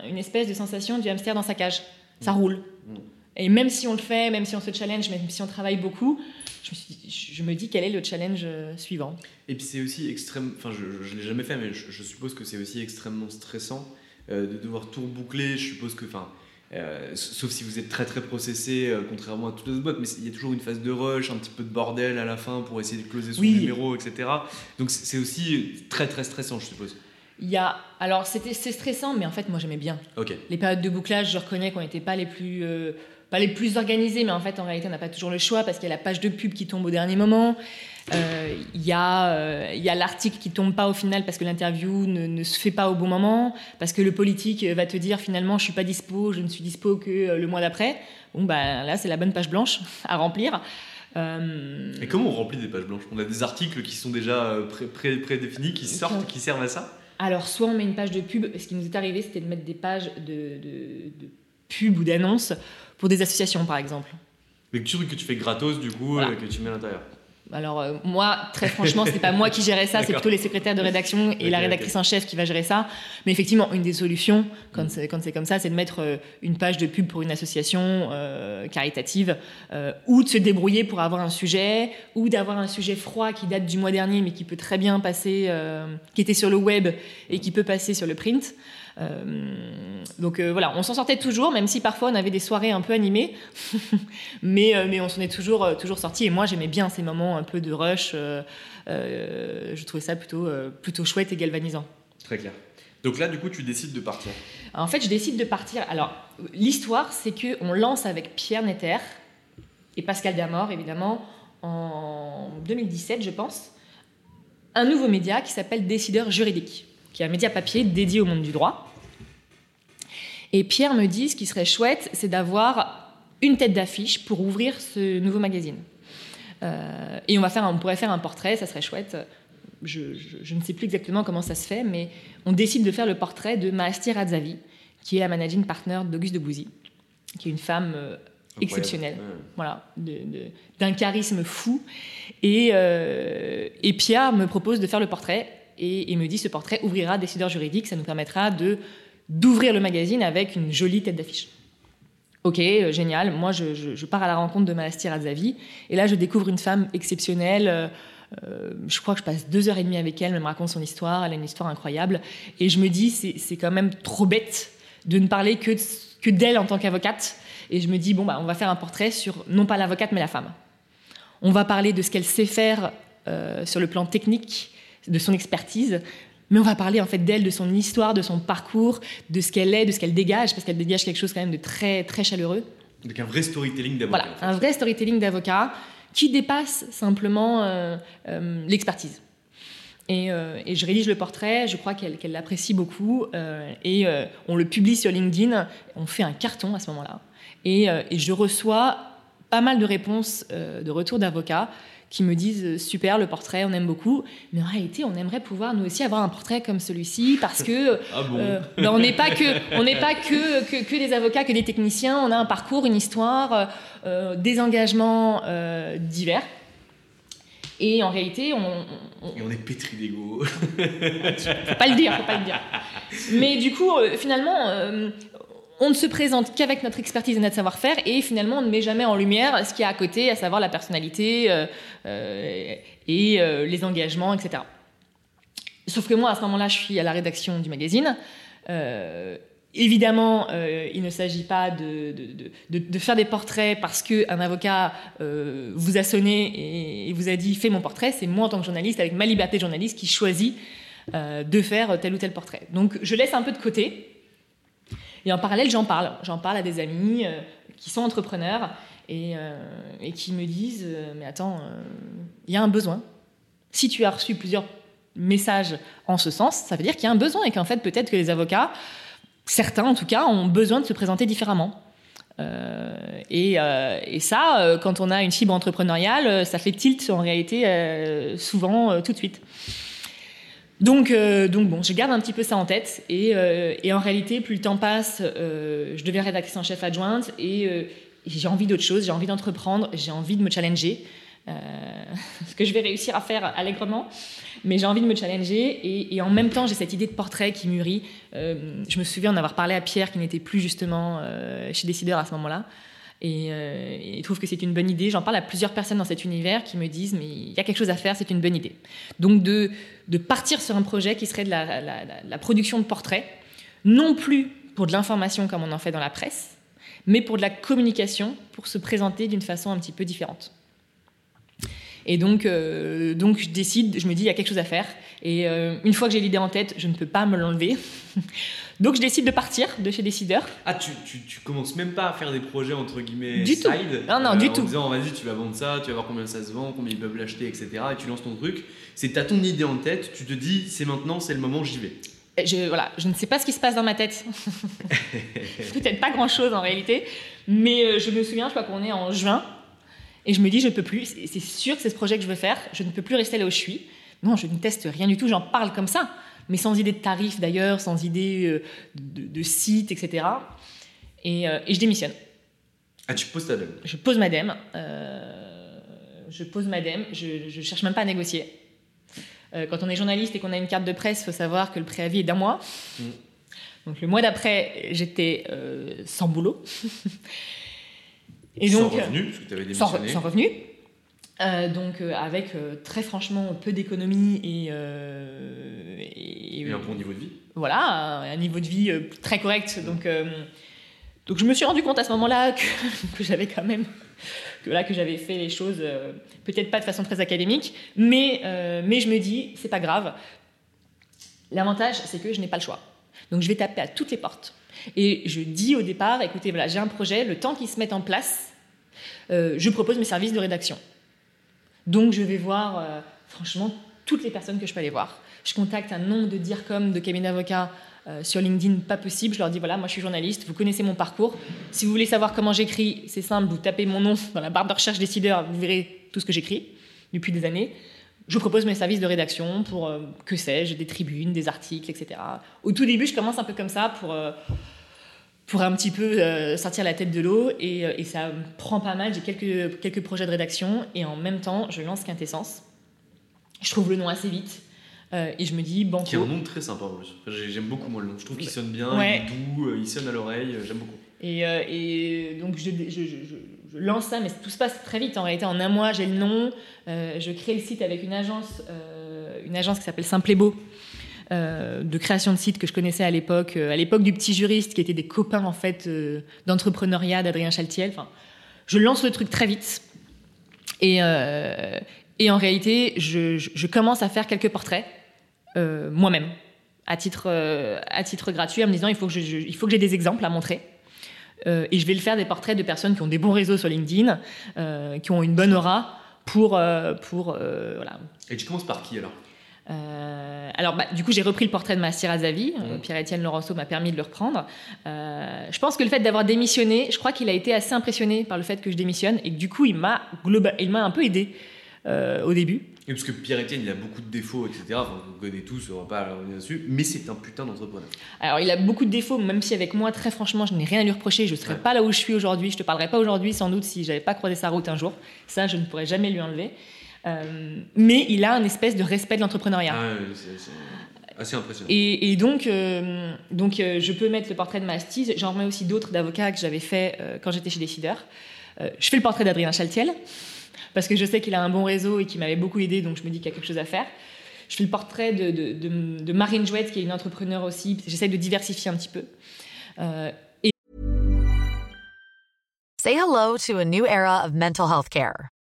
une espèce de sensation du hamster dans sa cage. Ça roule. Mm. Et même si on le fait, même si on se challenge, même si on travaille beaucoup, je me, suis dit- je- je me dis quel est le challenge euh, suivant. Et puis c'est aussi extrême, enfin je ne l'ai jamais fait, mais je, je suppose que c'est aussi extrêmement stressant euh, de devoir tout reboucler. Je suppose que, enfin, euh, sauf si vous êtes très très processé, euh, contrairement à toutes les autres boîtes, mais il y a toujours une phase de rush, un petit peu de bordel à la fin pour essayer de closer son Oui. numéro, etc. Donc c'est aussi très très stressant, je suppose. Il y a, alors c'était c'est stressant, mais en fait moi j'aimais bien. Les périodes de bouclage, je reconnais qu'on n'était pas les plus euh, pas les plus organisées, mais en fait en réalité on n'a pas toujours le choix parce qu'il y a la page de pub qui tombe au dernier moment. Euh, Il y a, euh, il y a l'article qui tombe pas au final parce que l'interview ne, ne se fait pas au bon moment, parce que le politique va te dire finalement je suis pas dispo, je ne suis dispo que le mois d'après. Bon bah là c'est la bonne page blanche à remplir. Et comment on remplit des pages blanches? On a des articles qui sont déjà euh, pré- pré- prédéfinis, qui sortent, qui servent à ça? Alors, soit on met une page de pub, ce qui nous est arrivé, c'était de mettre des pages de, de, de pub ou d'annonces pour des associations, par exemple. Des trucs que tu fais gratos, du coup, Voilà. euh, que tu mets à l'intérieur. Alors, euh, moi, très franchement, c'était pas moi qui gérais ça, c'est plutôt les secrétaires de rédaction et la rédactrice en chef qui va gérer ça. Mais effectivement, une des solutions, quand c'est quand c'est comme ça, c'est de mettre euh, une page de pub pour une association euh, caritative euh, ou de se débrouiller pour avoir un sujet ou d'avoir un sujet froid qui date du mois dernier mais qui peut très bien passer, euh, qui était sur le web et qui peut passer sur le print. Euh, donc euh, voilà, on s'en sortait toujours, même si parfois on avait des soirées un peu animées, mais, euh, mais on s'en est toujours, toujours sorti. Et moi, j'aimais bien ces moments un peu de rush. je trouvais ça plutôt, plutôt chouette et galvanisant. Très clair. Donc là, du coup, tu décides de partir. En fait, je décide de partir. Alors, l'histoire, c'est que on lance avec Pierre Netter et Pascal Damor, évidemment, en 2017, je pense, un nouveau média qui s'appelle Décideur juridique, qui est un média papier dédié au monde du droit. Et Pierre me dit, ce qui serait chouette, c'est d'avoir une tête d'affiche pour ouvrir ce nouveau magazine. Euh, et on, va faire on pourrait faire un portrait, ça serait chouette. Je, je- je ne sais plus exactement comment ça se fait, mais on décide de faire le portrait de Maastir Radzavi, qui est la managing partner d'Auguste de Bouzy, qui est une femme euh, exceptionnelle, voilà, d'un charisme fou. Et, euh, et Pierre me propose de faire le portrait et, et me dit ce portrait ouvrira décideur juridique, ça nous permettra de d'ouvrir le magazine avec une jolie tête d'affiche. Ok, euh, génial. Moi, je, pars à la rencontre de Malastir Azavi. Et là, je découvre une femme exceptionnelle. euh, euh, je crois que je passe deux heures et demie avec elle. Elle me raconte son histoire. Elle a une histoire incroyable. Et je me dis, c'est quand même trop bête de ne parler que, que d'elle en tant qu'avocate. Et je me dis, bon, bah, on va faire un portrait sur non pas l'avocate, mais la femme. On va parler de ce qu'elle sait faire sur le plan technique, de son expertise. Mais on va parler en fait d'elle, de son histoire, de son parcours, de ce qu'elle est, de ce qu'elle dégage, parce qu'elle dégage quelque chose quand même de très très chaleureux. Donc un vrai storytelling d'avocat. Voilà, en fait. un vrai storytelling d'avocat qui dépasse simplement euh, euh, l'expertise. Et, euh, et je rédige le portrait, je crois qu'elle l'apprécie beaucoup, et on le publie sur LinkedIn, on fait un carton à ce moment-là. Et, et je reçois pas mal de réponses de retour d'avocats qui me disent euh, super le portrait, on aime beaucoup, mais en réalité on aimerait pouvoir nous aussi avoir un portrait comme celui-ci parce que Ah bon euh, ben, on n'est pas que on n'est pas que, que, que des avocats, que des techniciens. On a un parcours, une histoire, euh, des engagements euh, divers. Et en réalité, on, on- Et on est pétri d'ego. faut pas le dire, faut pas le dire. Mais du coup, euh, finalement, euh, on ne se présente qu'avec notre expertise et notre savoir-faire, et finalement, on ne met jamais en lumière ce qu'il y a à côté, à savoir la personnalité euh, euh, et euh, les engagements, etc. Sauf que moi, à ce moment-là, je suis à la rédaction du magazine. Évidemment, il ne s'agit pas de, faire des portraits parce qu'un avocat vous a sonné et, vous a dit fais mon portrait. C'est moi en tant que journaliste, avec ma liberté de journaliste, qui choisit euh, de faire tel ou tel portrait. Donc je laisse un peu de côté. Et en parallèle, j'en parle. J'en parle à des amis qui sont entrepreneurs et, et qui me disent mais attends, il y a un besoin. Si tu as reçu plusieurs messages en ce sens, ça veut dire qu'il y a un besoin et qu'en fait peut-être que les avocats certains en tout cas, ont besoin de se présenter différemment. Euh, euh, et, ça, euh, quand on a une fibre entrepreneuriale, ça fait tilt en réalité souvent tout de suite. Donc, donc bon, je garde un petit peu ça en tête. Et, en réalité, plus le temps passe, je deviens rédactrice en chef adjointe et j'ai envie d'autre chose, j'ai envie d'entreprendre, j'ai envie de me challenger. ce que je vais réussir à faire allègrement mais j'ai envie de me challenger et, en même temps j'ai cette idée de portrait qui mûrit. Euh, je me souviens d'avoir parlé à Pierre qui n'était plus justement euh, chez Décideur à ce moment-là. Et, euh, il trouve que c'est une bonne idée. J'en parle à plusieurs personnes dans cet univers qui me disent mais il y a quelque chose à faire, c'est une bonne idée. Donc de, de partir sur un projet qui serait de la, la production de portraits, non plus pour de l'information comme on en fait dans la presse, mais pour de la communication, pour se présenter d'une façon un petit peu différente. Et donc, euh, donc je décide, je me dis, il y a quelque chose à faire. Et euh, une fois que j'ai l'idée en tête, je ne peux pas me l'enlever. donc je décide de partir de chez Décideur. Ah, tu, tu, tu, commences même pas à faire des projets entre guillemets du side tout. Non, non, du en tout. En disant, vas-y, tu vas vendre ça, tu vas voir combien ça se vend, combien ils peuvent l'acheter, etc. Et tu lances ton truc. C'est as ton idée en tête, tu te dis, c'est maintenant, c'est le moment, j'y vais. Je, voilà, je ne sais pas ce qui se passe dans ma tête. Peut-être pas grand-chose en réalité. Mais euh, je me souviens, je crois qu'on est en juin. Et je me dis, je ne peux plus, c'est sûr que c'est ce projet que je veux faire, je ne peux plus rester là où je suis. Non, je ne teste rien du tout, j'en parle comme ça, mais sans idée de tarif d'ailleurs, sans idée euh, de, site, etc. Et, euh, et, je démissionne. Ah, tu poses ta dème Je pose ma dème. Euh, je pose ma dème, je cherche même pas à négocier. quand on est journaliste et qu'on a une carte de presse, il faut savoir que le préavis est d'un mois. Mm. Donc le mois d'après, j'étais sans boulot. Et donc, sans revenu, parce que tu avais démissionné. Sans, revenu. Euh, donc euh, avec euh, très franchement peu d'économie et, et, et, un bon niveau de vie. Voilà, un, niveau de vie très correct. Donc, donc je me suis rendu compte à ce moment-là que, que j'avais quand même que là que j'avais fait les choses peut-être pas de façon très académique, mais mais je me dis c'est pas grave. L'avantage c'est que je n'ai pas le choix. Donc je vais taper à toutes les portes. Et je dis au départ, écoutez, voilà, j'ai un projet, le temps qu'il se mette en place, je propose mes services de rédaction. Donc je vais voir, euh, franchement, toutes les personnes que je peux aller voir. Je contacte un nombre de DIRCOM, de cabinets d'avocats euh, sur LinkedIn, pas possible. Je leur dis voilà, moi je suis journaliste, vous connaissez mon parcours. Si vous voulez savoir comment j'écris, c'est simple, vous tapez mon nom dans la barre de recherche décideur, vous verrez tout ce que j'écris depuis des années. Je propose mes services de rédaction pour, que sais-je, des tribunes, des articles, etc. Au tout début, je commence un peu comme ça pour pour un petit peu euh, sortir la tête de l'eau et, euh, et, ça me prend pas mal. J'ai quelques, quelques projets de rédaction et en même temps, je lance Quintessence. Je trouve le nom assez vite. Euh, et je me dis, bon. Qui est un nom très sympa en plus. J'aime beaucoup moi le nom. Je trouve qu'il sonne bien, il est doux, il sonne à l'oreille, j'aime beaucoup. Et, et donc je, je, je, lance ça, mais tout se passe très vite. En réalité, en un mois, j'ai le nom. je crée le site avec une agence, une agence qui s'appelle Simple et Beau, euh, de création de sites que je connaissais à l'époque, euh, à l'époque du petit juriste, qui étaient des copains en fait euh, d'entrepreneuriat d'Adrien Chaltiel. Enfin, je lance le truc très vite. Et, et en réalité, je, commence à faire quelques portraits moi-même, à titre, à titre gratuit, en me disant il faut que, il faut que j'ai des exemples à montrer. et je vais le faire des portraits de personnes qui ont des bons réseaux sur LinkedIn, qui ont une bonne aura pour, pour voilà. Et tu commences par qui alors? Euh, alors, bah, du coup, j'ai repris le portrait de Massir Azavi. Euh, mmh. Pierre-Étienne Laurenceau m'a permis de le reprendre. Euh, je pense que le fait d'avoir démissionné, je crois qu'il a été assez impressionné par le fait que je démissionne et que du coup, il m'a il m'a un peu aidé au début. Et parce que Pierre-Étienne, il a beaucoup de défauts, etc. Enfin, vous connaissez tous, on va pas revenir dessus. Mais c'est un putain d'entrepreneur. Alors, il a beaucoup de défauts, même si avec moi, très franchement, je n'ai rien à lui reprocher. Je ne serais pas là où je suis aujourd'hui. Je te parlerai pas aujourd'hui, sans doute, si j'avais pas croisé sa route un jour. Ça, je ne pourrais jamais lui enlever. Euh, mais il a un espèce de respect de l'entrepreneuriat. Ah, c'est assez impressionnant. Et, donc, euh, donc euh, je peux mettre le portrait de Mastis. J'en remets aussi d'autres d'avocats que j'avais fait quand j'étais chez Décideur. je fais le portrait d'Adrien Chaltiel, parce que je sais qu'il a un bon réseau et qu'il m'avait beaucoup aidé, donc je me dis qu'il y a quelque chose à faire. Je fais le portrait de, de, de, Marine Jouette, qui est une entrepreneur aussi. J'essaie de diversifier un petit peu. Euh, Say hello to a new era of mental health care.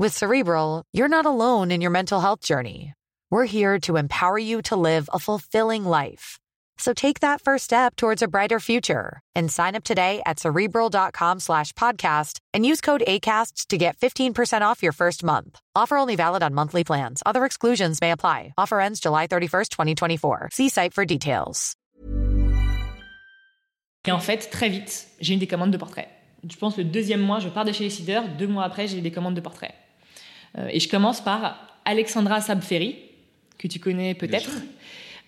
With Cerebral, you're not alone in your mental health journey. We're here to empower you to live a fulfilling life. So take that first step towards a brighter future and sign up today at cerebral.com slash podcast and use code ACasts to get 15% off your first month. Offer only valid on monthly plans. Other exclusions may apply. Offer ends July 31st, 2024. See site for details. Et en fait, très vite, j'ai eu des commandes de portraits. Je pense le deuxième mois, je pars de chez les. Deux mois après, j'ai des commandes de portraits. Euh, et je commence par Alexandra Sabferi, que tu connais peut-être.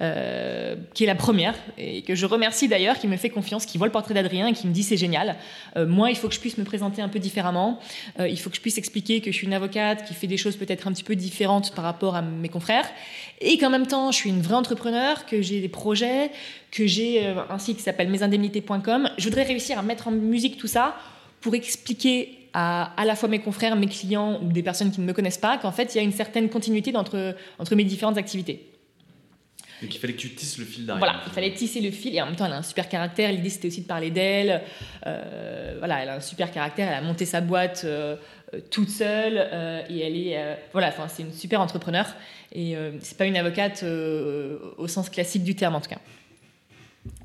Euh, qui est la première et que je remercie d'ailleurs, qui me fait confiance, qui voit le portrait d'Adrien et qui me dit c'est génial. Euh, moi, il faut que je puisse me présenter un peu différemment. Euh, il faut que je puisse expliquer que je suis une avocate qui fait des choses peut-être un petit peu différentes par rapport à mes confrères et qu'en même temps, je suis une vraie entrepreneur, que j'ai des projets, que j'ai un site qui s'appelle mesindemnités.com. Je voudrais réussir à mettre en musique tout ça pour expliquer à, à la fois mes confrères, mes clients ou des personnes qui ne me connaissent pas qu'en fait, il y a une certaine continuité entre, entre mes différentes activités. Donc il fallait que tu tisses le fil derrière. Voilà, il fallait tisser le fil et en même temps elle a un super caractère. L'idée c'était aussi de parler d'elle. Euh, voilà, elle a un super caractère. Elle a monté sa boîte euh, euh, toute seule euh, et elle est voilà, enfin c'est une super entrepreneur et c'est pas une avocate au sens classique du terme en tout cas.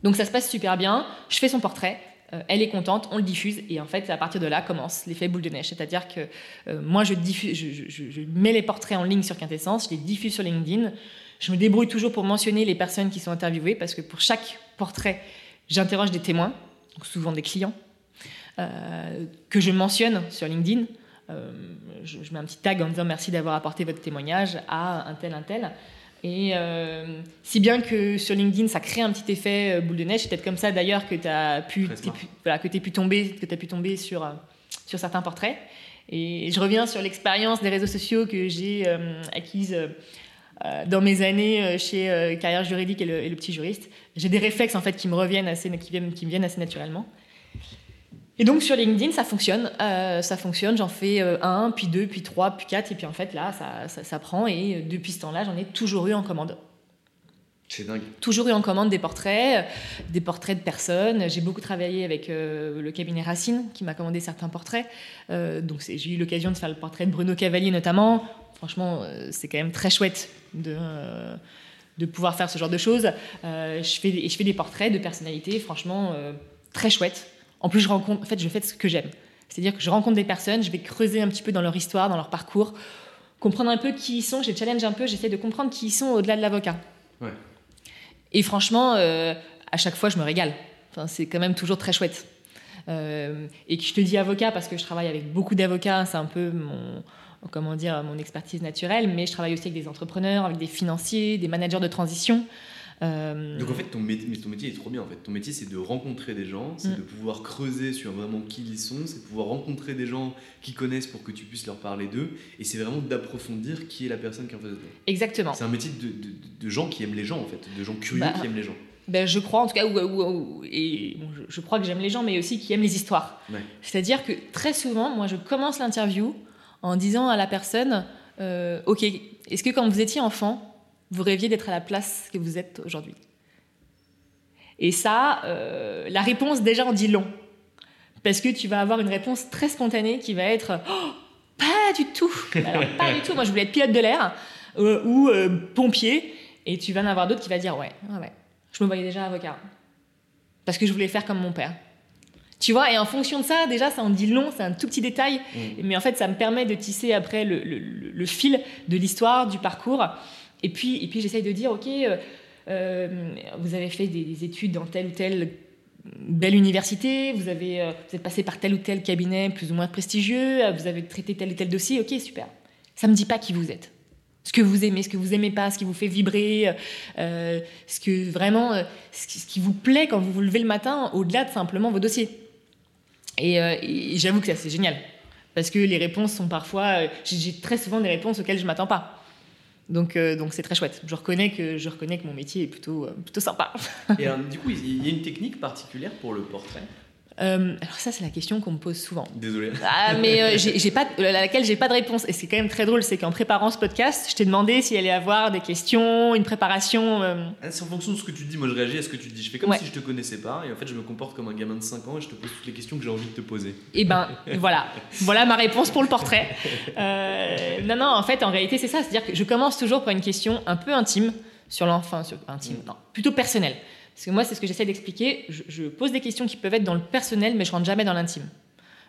Donc ça se passe super bien. Je fais son portrait. Euh, elle est contente, on le diffuse et en fait à partir de là commence l'effet boule de neige. C'est-à-dire que euh, moi je, diffuse, je, mets les portraits en ligne sur Quintessence, je les diffuse sur LinkedIn. Je me débrouille toujours pour mentionner les personnes qui sont interviewées parce que pour chaque portrait, j'interroge des témoins, souvent des clients, euh, que je mentionne sur LinkedIn. Je, je mets un petit tag en disant merci d'avoir apporté votre témoignage à un tel, un tel. Et euh, si bien que sur LinkedIn, ça crée un petit effet euh, boule de neige. C'est peut-être comme ça d'ailleurs que tu as pu, voilà, que pu tomber, que t'as pu tomber sur, euh, sur certains portraits. Et je reviens sur l'expérience des réseaux sociaux que j'ai euh, acquise dans mes années chez Carrière Juridique et le, et le Petit Juriste. J'ai des réflexes en fait qui me reviennent assez, qui viennent, qui me viennent assez naturellement. Et donc sur LinkedIn, ça fonctionne. Euh, ça fonctionne. J'en fais euh, un, puis deux, puis trois, puis quatre, et puis en fait là, ça, ça, ça prend. Et euh, depuis ce temps-là, j'en ai toujours eu en commande C'est dingue. toujours eu en commande des portraits, des portraits de personnes. J'ai beaucoup travaillé avec euh, le cabinet Racine qui m'a commandé certains portraits. Euh, donc j'ai eu l'occasion de faire le portrait de Bruno Cavalier notamment. Franchement, c'est quand même très chouette de, de pouvoir faire ce genre de choses. Euh, je, fais, des- et je fais des portraits de personnalités, franchement, euh, très chouettes. En plus, je rencontre, en fait, je fais ce que j'aime. C'est-à-dire que je rencontre des personnes, je vais creuser un petit peu dans leur histoire, dans leur parcours, comprendre un peu qui ils sont, je les challenge un peu, j'essaie de comprendre qui ils sont au-delà de l'avocat. Ouais. Et franchement, euh, à chaque fois, je me régale. Enfin, c'est quand même toujours très chouette. Euh, et que je te dis avocat parce que je travaille avec beaucoup d'avocats, c'est un peu mon, comment dire, mon expertise naturelle, mais je travaille aussi avec des entrepreneurs, avec des financiers, des managers de transition. Euh, Donc en fait, ton métier, mais ton métier est trop bien. En fait, ton métier, c'est de rencontrer des gens, c'est Mm. de pouvoir creuser sur vraiment qui ils sont, c'est de pouvoir rencontrer des gens qui connaissent pour que tu puisses leur parler d'eux, et c'est vraiment d'approfondir qui est la personne qui est en face de toi. exactement. C'est un métier de, de- de gens qui aiment les gens en fait, de gens curieux Bah, qui aiment les gens. Ben, je crois en tout cas, ou, ou- ou- et bon, je, je crois que j'aime les gens, mais aussi qui aiment les histoires. Ouais. C'est-à-dire que très souvent, moi, je commence l'interview en disant à la personne, euh, ok, est-ce que quand vous étiez enfant, vous rêviez d'être à la place que vous êtes aujourd'hui Et ça, euh, la réponse déjà en dit long, parce que tu vas avoir une réponse très spontanée qui va être, Oh, pas du tout. Alors pas du tout. Moi, je voulais être pilote de l'air euh, ou euh, pompier, et tu vas en avoir d'autres qui va dire, ouais, ouais, ouais. Je me voyais déjà avocat. Parce que je voulais faire comme mon père. Tu vois, et en fonction de ça, déjà, ça en dit long, c'est un tout petit détail, Mm. mais en fait, ça me permet de tisser après le, le- le- le fil de l'histoire, du parcours. Et puis, et puis j'essaye de dire, OK, euh, euh, vous avez fait des, des études dans telle ou telle belle université, vous, avez, euh, vous êtes passé par tel ou tel cabinet plus ou moins prestigieux, vous avez traité tel ou tel dossier, OK, super. Ça me dit pas qui vous êtes. Ce que vous aimez, ce que vous aimez pas, ce qui vous fait vibrer, ce que vraiment, ce qui, vous plaît quand vous vous levez le matin, au-delà de simplement vos dossiers. Et, j'avoue que c'est génial. Parce que les réponses sont parfois. j'ai très souvent des réponses auxquelles je ne m'attends pas. Donc euh, donc c'est très chouette. Je reconnais, que, je reconnais que mon métier est plutôt, euh, plutôt sympa. Et alors, du coup, il y a une technique particulière pour le portrait? Euh, alors, ça, c'est la question qu'on me pose souvent. Désolé. Ah, mais euh, j'ai pas, à laquelle j'ai pas de réponse. Et c'est quand même très drôle, c'est qu'en préparant ce podcast, je t'ai demandé s'il allait y avoir des questions, une préparation. euh, Ah, C'est en fonction de ce que tu dis. Moi, je réagis à ce que tu dis. Je fais comme Ouais. si je te connaissais pas. Et en fait, je me comporte comme un gamin de 5 ans et je te pose toutes les questions que j'ai envie de te poser. Et ben voilà, voilà ma réponse pour le portrait. Euh, non, non, en fait, en réalité, c'est ça. C'est-à-dire que je commence toujours par une question un peu intime sur l'enfant, intime, non, plutôt personnelle. Parce que moi, c'est ce que j'essaie d'expliquer. Je, je pose des questions qui peuvent être dans le personnel, mais je rentre jamais dans l'intime.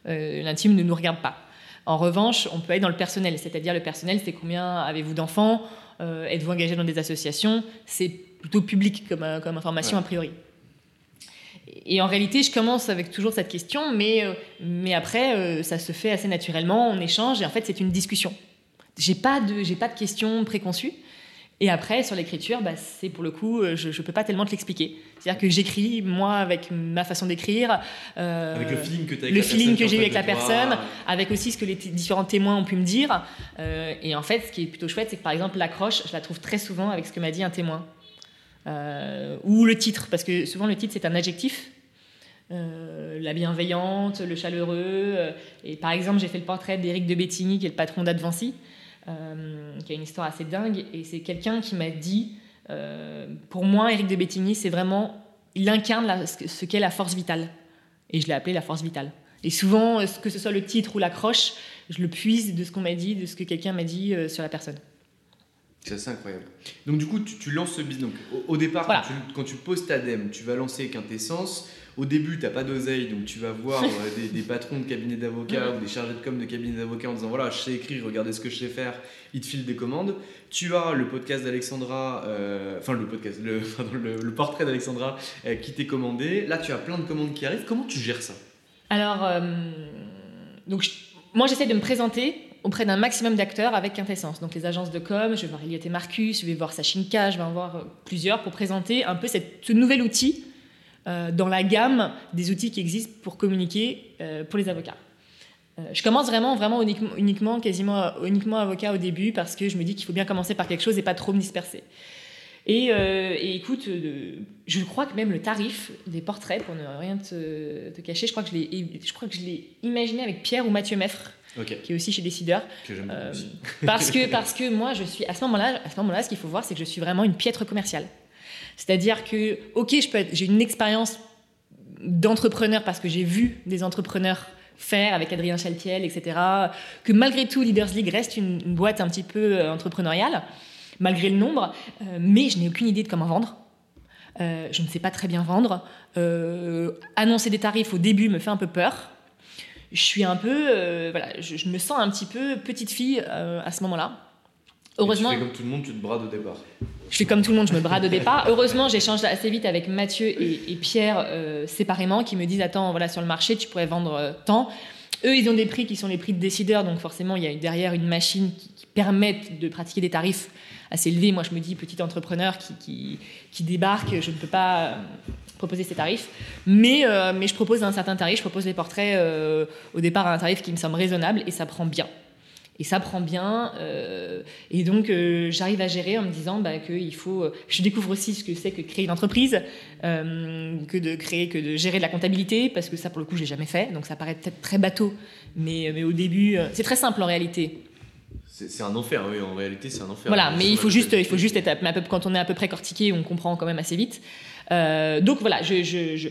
Euh, l'intime ne nous regarde pas. En revanche, on peut être dans le personnel, c'est-à-dire le personnel, c'est combien avez-vous d'enfants, Euh, êtes-vous engagé dans des associations, c'est plutôt public comme, euh, comme information Ouais. a priori. Et en réalité, je commence avec toujours cette question, mais, mais après, ça se fait assez naturellement, on échange, et en fait, c'est une discussion. J'ai pas de, j'ai pas de questions préconçues. Et après, sur l'écriture, bah, c'est pour le coup, euh, je ne peux pas tellement te l'expliquer. C'est-à-dire que j'écris, moi, avec ma façon d'écrire. euh, Avec le feeling que tu as le feeling que j'ai eu avec la personne, avec aussi ce que les différents témoins ont pu me dire. Euh, et en fait, ce qui est plutôt chouette, c'est que par exemple, l'accroche, je la trouve très souvent avec ce que m'a dit un témoin. Euh, ou le titre, parce que souvent le titre, c'est un adjectif. Euh, la bienveillante, le chaleureux. euh, et par exemple, j'ai fait le portrait d'Éric de Bettigny, qui est le patron d'Advancy, euh, qui a une histoire assez dingue. Et c'est quelqu'un qui m'a dit, euh, pour moi, Éric de Bettigny, c'est vraiment, il incarne la- ce que- ce qu'est la force vitale. Et je l'ai appelé la force vitale. Et souvent, euh, que ce soit le titre ou l'accroche, je le puise de ce qu'on m'a dit, de ce que quelqu'un m'a dit sur la personne. C'est assez incroyable. Donc, du coup, tu, tu lances ce business. Donc, au, au départ, Voilà. quand, tu, quand tu poses ta DEM, tu vas lancer Quintessence. Au début, tu n'as pas d'oseille, donc tu vas voir euh, des, des patrons de cabinets d'avocats ou des chargés de com de cabinets d'avocats en disant voilà, je sais écrire, regardez ce que je sais faire, ils te filent des commandes. Tu as le podcast d'Alexandra, euh, enfin le podcast, le, pardon, le, le portrait d'Alexandra euh, qui t'est commandé. Là, tu as plein de commandes qui arrivent. Comment tu gères ça? Alors, euh, donc je- moi, j'essaie de me présenter auprès d'un maximum d'acteurs avec quintessence. Donc, les agences de com, je vais voir Elliot et Marcus, je vais voir Sachinka, je vais en voir plusieurs pour présenter un peu cette, ce nouvel outil dans la gamme des outils qui existent pour communiquer euh, pour les avocats. Euh, je commence vraiment, vraiment uniquement, uniquement, quasiment euh, uniquement avocat au début parce que je me dis qu'il faut bien commencer par quelque chose et pas trop me disperser. Et, euh, et écoute, euh, je crois que même le tarif des portraits, pour ne rien te, te cacher, je crois que je l'ai, imaginé avec Pierre ou Mathieu Meffre, qui est aussi chez Décideur, que Euh, parce que parce que moi, je suis à ce moment-là, à ce moment-là, ce qu'il faut voir, c'est que je suis vraiment une piètre commerciale. C'est-à-dire que, ok, j'ai une expérience d'entrepreneur parce que j'ai vu des entrepreneurs faire avec Adrien Chaltiel, etc. Que malgré tout, Leaders League reste une, boîte un petit peu euh, entrepreneuriale, malgré le nombre, euh, mais je n'ai aucune idée de comment vendre. Euh, je ne sais pas très bien vendre. Annoncer des tarifs au début me fait un peu peur. Je suis un peu, voilà, je, me sens un petit peu petite fille à ce moment-là. Heureusement, Et tu fais comme tout le monde, tu te brades au départ. je fais comme tout le monde, je me brade au départ. Heureusement, j'échange assez vite avec Mathieu et, et Pierre euh, séparément, qui me disent attends, voilà, sur le marché, tu pourrais vendre euh, tant. Eux, ils ont des prix qui sont les prix de décideurs, donc forcément, il y a derrière une machine qui, qui permettent de pratiquer des tarifs assez élevés. Moi, je me dis petit entrepreneur qui, qui, qui débarque, je ne peux pas euh, proposer ces tarifs, mais, euh, mais je propose un certain tarif. Je propose les portraits au départ à un tarif qui me semble raisonnable et ça prend bien. Et ça prend bien. euh, et donc, euh, j'arrive à gérer en me disant bah, que il faut. euh, je découvre aussi ce que c'est que de créer une entreprise, euh, que de créer, que de gérer de la comptabilité, parce que ça, pour le coup, je l'ai jamais fait. Donc, ça paraît peut-être très bateau, mais, mais au début, c'est très simple en réalité. C'est un enfer, oui, en réalité, c'est un enfer. Voilà, mais il faut juste, il faut juste être à- quand on est à peu près cortiqué, on comprend quand même assez vite. Donc voilà, je, je- je-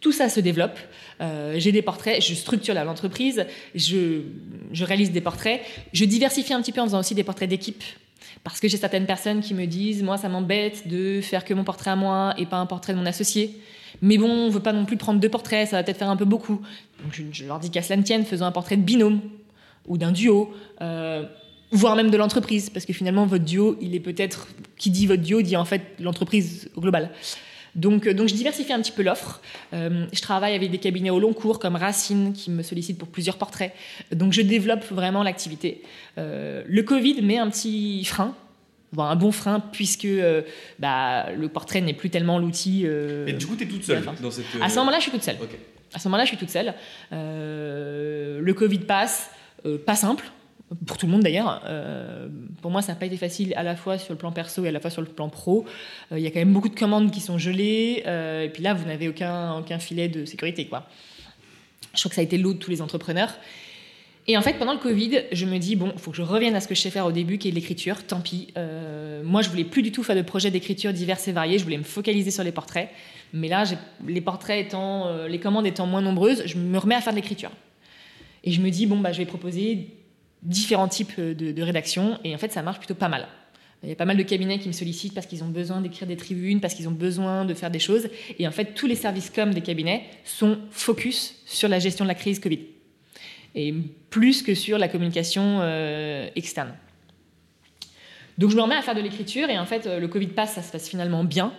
tout ça se développe. Euh, J'ai des portraits, je structure l'entreprise, je, je réalise des portraits, je diversifie un petit peu en faisant aussi des portraits d'équipe. Parce que j'ai certaines personnes qui me disent, moi, ça m'embête de faire que mon portrait à moi et pas un portrait de mon associé. Mais bon, on veut pas non plus prendre deux portraits, ça va peut-être faire un peu beaucoup. Donc je, je leur dis qu'à cela ne tienne, faisons un portrait de binôme ou d'un duo. Euh, voire même de l'entreprise, parce que finalement, votre duo, il est peut-être, qui dit votre duo, dit en fait l'entreprise au global. Donc, euh, donc je diversifie un petit peu l'offre. Euh, je travaille avec des cabinets au long cours comme Racine qui me sollicitent pour plusieurs portraits. Donc je développe vraiment l'activité. Euh, le Covid met un petit frein, voire un bon frein, puisque euh, bah, le portrait n'est plus tellement l'outil. euh, Et du coup, t'es toute seule dans cette. à ce moment-là, je suis toute seule. À ce moment-là, je suis toute seule. le Covid passe, pas simple, pour tout le monde d'ailleurs. pour moi, ça n'a pas été facile à la fois sur le plan perso et à la fois sur le plan pro. Il y a quand même beaucoup de commandes qui sont gelées, et puis là, vous n'avez aucun, aucun filet de sécurité. Quoi. Je crois que ça a été l'eau de tous les entrepreneurs. Et en fait, pendant le Covid, je me dis, bon, il faut que je revienne à ce que je sais faire au début, qui est l'écriture. Tant pis. Euh, moi, je voulais plus du tout faire de projets d'écriture divers et variés. Je voulais me focaliser sur les portraits. Mais là, les portraits étant, euh, les commandes étant moins nombreuses, je me remets à faire de l'écriture. Et je me dis, bon, bah, je vais proposer différents types de, de rédaction. Et en fait, ça marche plutôt pas mal. Il y a pas mal de cabinets qui me sollicitent parce qu'ils ont besoin d'écrire des tribunes, parce qu'ils ont besoin de faire des choses. Et en fait, tous les services com des cabinets sont focus sur la gestion de la crise Covid et plus que sur la communication euh, externe. Donc je me remets à faire de l'écriture et en fait euh, le Covid passe, ça se passe finalement bien.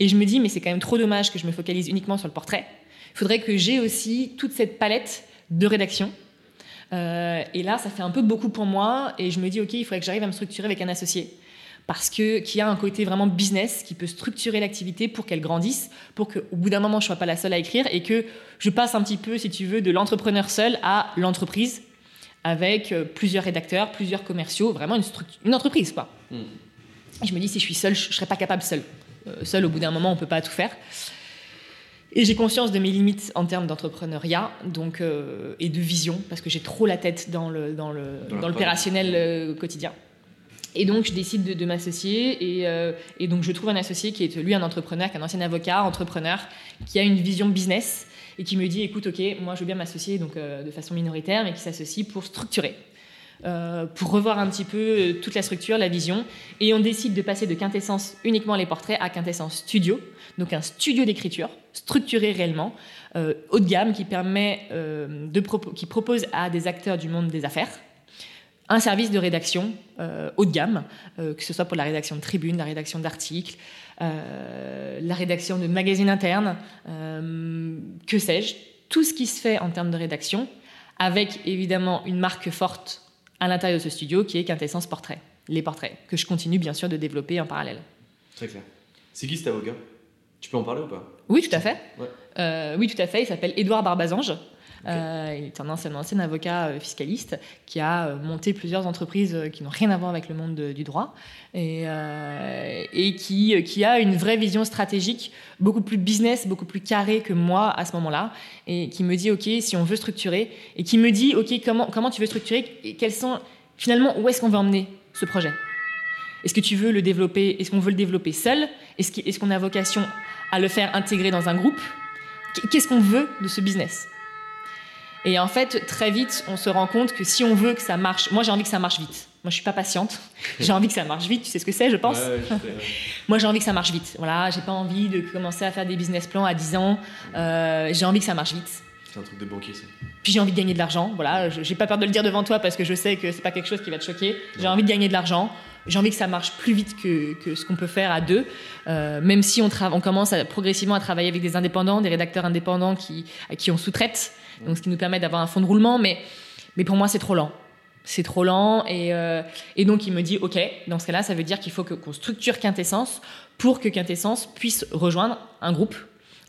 Et je me dis mais c'est quand même trop dommage que je me focalise uniquement sur le portrait. Il faudrait que j'ai aussi toute cette palette de rédaction. Euh, et là, ça fait un peu beaucoup pour moi et je me dis ok, il faudrait que j'arrive à me structurer avec un associé parce que qui a un côté vraiment business qui peut structurer l'activité pour qu'elle grandisse, pour qu'au bout d'un moment je sois pas la seule à écrire et que je passe un petit peu, si tu veux, de l'entrepreneur seul à l'entreprise avec euh, plusieurs rédacteurs, plusieurs commerciaux, vraiment une, une entreprise quoi. Hmm. je me dis si je suis seule, je, ne serais pas capable seule. Euh, seule, au bout d'un moment, on peut pas tout faire. Et j'ai conscience de mes limites en termes d'entrepreneuriat donc, euh, et de vision, parce que j'ai trop la tête dans l'opérationnel le, dans dans l'opérationnel quotidien. Et donc, je décide de, m'associer. Et, euh, et, donc, je trouve un associé qui est, lui, un entrepreneur, qui est un ancien avocat, entrepreneur, qui a une vision business et qui me dit écoute, OK, moi, je veux bien m'associer donc euh, de façon minoritaire, mais qui s'associe pour structurer. Euh, pour revoir un petit peu toute la structure, la vision. Et on décide de passer de Quintessence uniquement les portraits à Quintessence Studio, donc un studio d'écriture structuré réellement, haut de gamme, qui, permet, de qui propose à des acteurs du monde des affaires, un service de rédaction euh, haut de gamme, euh, que ce soit pour la rédaction de tribunes, la rédaction d'articles, euh, la rédaction de magazines internes, que sais-je, tout ce qui se fait en termes de rédaction, avec évidemment une marque forte à l'intérieur de ce studio qui est Quintessence Portrait, les portraits, que je continue bien sûr de développer en parallèle. Très clair. C'est qui cet avocat? Tu peux en parler ou pas? Oui, tout à fait. oui, tout à fait. Il s'appelle Édouard Barbazange. Euh, il est un ancien, ancien avocat euh, fiscaliste qui a euh, monté plusieurs entreprises qui n'ont rien à voir avec le monde du droit. Et, qui, a une vraie vision stratégique, beaucoup plus business, beaucoup plus carrée que moi à ce moment-là, et qui me dit, OK, si on veut structurer, et qui me dit, OK, comment, comment tu veux structurer, et quels sont, finalement, où est-ce qu'on veut emmener ce projet? Est-ce que tu veux le développer, est-ce qu'on veut le développer seul? Est-ce qu'on a vocation à le faire intégrer dans un groupe? Qu'est-ce qu'on veut de ce business? Et en fait, très vite, on se rend compte que si on veut que ça marche, moi j'ai envie que ça marche vite. Moi je suis pas patiente. J'ai envie que ça marche vite. Tu sais ce que c'est, je pense. moi j'ai envie que ça marche vite. Voilà, j'ai pas envie de commencer à faire des business plans à 10 ans. Euh, j'ai envie que ça marche vite. C'est un truc de banquier, ça. Puis j'ai envie de gagner de l'argent. Voilà, j'ai pas peur de le dire devant toi parce que je sais que c'est pas quelque chose qui va te choquer. J'ai envie de gagner de l'argent. J'ai envie que ça marche plus vite que, ce qu'on peut faire à deux, euh, même si on, commence progressivement à travailler avec des indépendants, des rédacteurs indépendants qui, à qui on sous-traite ce qui nous permet d'avoir un fond de roulement, mais, mais pour moi c'est trop lent. C'est trop lent et, euh, et, donc il me dit ok, dans ce cas-là, ça veut dire qu'il faut qu'on structure Quintessence pour que Quintessence puisse rejoindre un groupe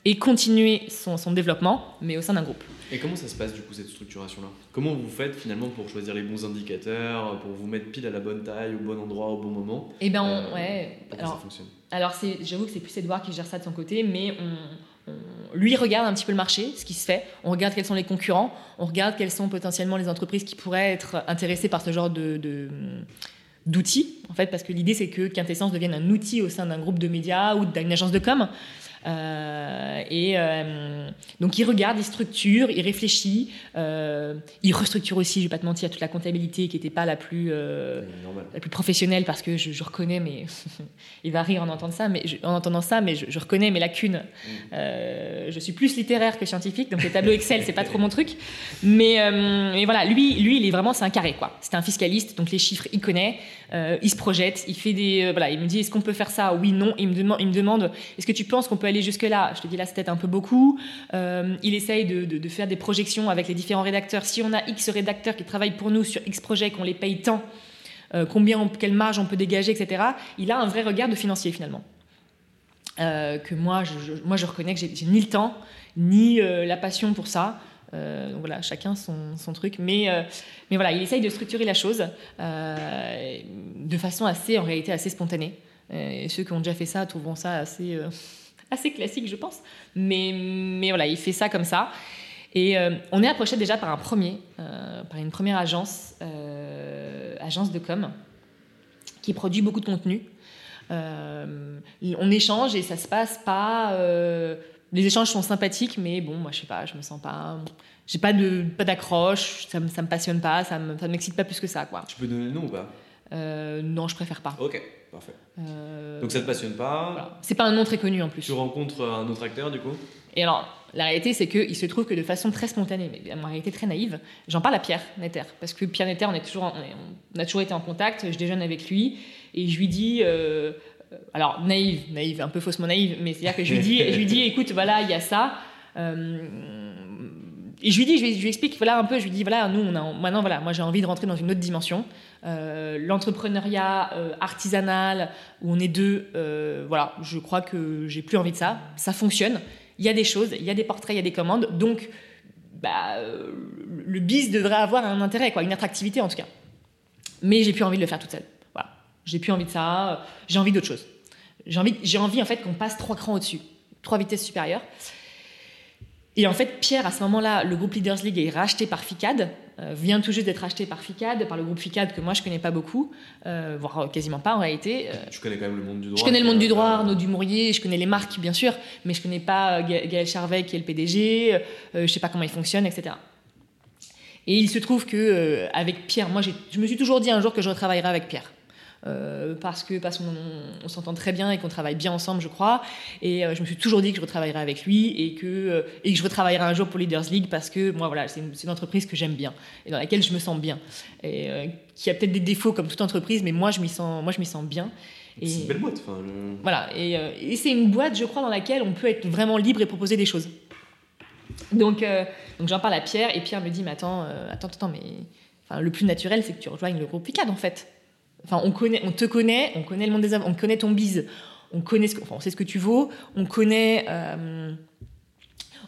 et continuer son, son développement, mais au sein d'un groupe. Et comment ça se passe du coup cette structuration-là? Comment vous faites finalement pour choisir les bons indicateurs, pour vous mettre pile à la bonne taille, au bon endroit, au bon moment? Eh ben euh, ouais. Alors, ça fonctionne Alors j'avoue que c'est plus Edouard qui gère ça de son côté, mais on, lui regarde un petit peu le marché, ce qui se fait. On regarde quels sont les concurrents, on regarde quelles sont potentiellement les entreprises qui pourraient être intéressées par ce genre de, d'outils, en fait, parce que l'idée c'est que Quintessence devienne un outil au sein d'un groupe de médias ou d'une agence de com. Euh, et euh, donc il regarde, il structure, il réfléchit, euh, il restructure aussi, je vais pas te mentir, toute la comptabilité qui n'était pas la plus, la plus professionnelle parce que je, reconnais, mais il va rire en entendant ça, mais en entendant ça, mais je, reconnais mes lacunes. Mm. je suis plus littéraire que scientifique, donc les tableaux Excel c'est pas trop mon truc, mais, mais voilà, lui, lui il est vraiment c'est un carré quoi. C'est un fiscaliste, donc les chiffres il connaît, il se projette, il fait des, voilà, il me dit est-ce qu'on peut faire ça? Oui, non. Il me demande, il me demande est-ce que tu penses qu'on peut aller jusque-là. Je te dis là, c'est peut-être un peu beaucoup. Euh, il essaye de, faire des projections avec les différents rédacteurs. Si on a X rédacteurs qui travaillent pour nous sur X projets, qu'on les paye tant, euh, combien, quelle marge on peut dégager, etc. Il a un vrai regard de financier finalement. que moi je, moi, je reconnais que j'ai ni le temps, ni la passion pour ça. donc voilà, chacun son, son truc. Mais, mais voilà, il essaye de structurer la chose de façon assez, en réalité, assez spontanée. Et ceux qui ont déjà fait ça trouveront ça assez, assez classique, je pense. Mais, mais voilà, il fait ça comme ça. Et euh, on est approché déjà par un premier, euh, par une première agence, euh, agence de com, qui produit beaucoup de contenu. on échange et ça se passe pas. les échanges sont sympathiques, mais bon, moi je sais pas, je me sens pas. J'ai pas de pas d'accroche, ça, ça me passionne pas, ça me, ça m'excite pas plus que ça, quoi. Tu peux donner le nom ou pas? Non, je préfère pas. Ok, parfait. Donc ça te passionne pas C'est pas un nom très connu en plus. Tu rencontres un autre acteur du coup? Et alors, la réalité, c'est qu'il se trouve que de façon très spontanée, mais en réalité très naïve, j'en parle à Pierre Netter. Parce que Pierre Netter, on, est toujours, on, a toujours été en contact, je déjeune avec lui, et je lui dis. Euh, alors, naïve, naïve, un peu faussement naïve, mais c'est-à-dire que je lui dis, je lui dis écoute, voilà, il y a ça. Euh, et je lui dis, je lui, explique, voilà un peu, je lui dis, voilà, nous, on a, maintenant, voilà, moi j'ai envie de rentrer dans une autre dimension. Euh, l'entrepreneuriat artisanal, où on est deux, voilà, je crois que j'ai plus envie de ça. Ça fonctionne il y a des choses, il y a des portraits, il y a des commandes, donc bah, euh, le bis devrait avoir un intérêt, quoi, une attractivité en tout cas. Mais j'ai plus envie de le faire toute seule. Voilà. J'ai plus envie de ça, j'ai envie d'autre chose. J'ai envie, j'ai envie en fait qu'on passe trois crans au-dessus, trois vitesses supérieures. Et en fait, Pierre, à ce moment-là, le groupe Leaders League est racheté par FICAD, euh, vient tout juste d'être racheté par FICAD, par le grouroupe FICAD que moi je connais pas beaucoup, euh, voire quasiment pas en réalité. Euh, tu connais quand même le monde du droit Je connais le monde du droit, Arnaud Dumouriez, je connais les marques bien sûr, mais je connais pas Gaël Charvet qui est le PDG, je sais pas comment il fonctionne, etc. Et il se trouve que avec Pierre, moi je me suis toujours dit un jour que je retravaillerai avec Pierre. Euh, parce que parce qu'on on, s'entend très bien et qu'on travaille bien ensemble, je crois. Et euh, je me suis toujours dit que je retravaillerais avec lui et que euh, et que je retravaillerais un jour pour Leaders League parce que moi voilà, c'est une, entreprise que j'aime bien et dans laquelle je me sens bien et qui a peut-être des défauts comme toute entreprise, mais moi je m'y sens moi je m'y sens bien. C'est une belle boîte. Voilà, et, et c'est une boîte, je crois, dans laquelle on peut être vraiment libre et proposer des choses. Donc, donc j'en parle à Pierre, et Pierre me dit, mais attends, attends, attends, mais enfin, le plus naturel, c'est que tu rejoignes le groupe Picard, en fait. Enfin, on, connaît, on te connaît, on connaît le monde des on connaît ton bise, on connaît ce que, enfin, on sait ce que tu vaux, on connaît, euh,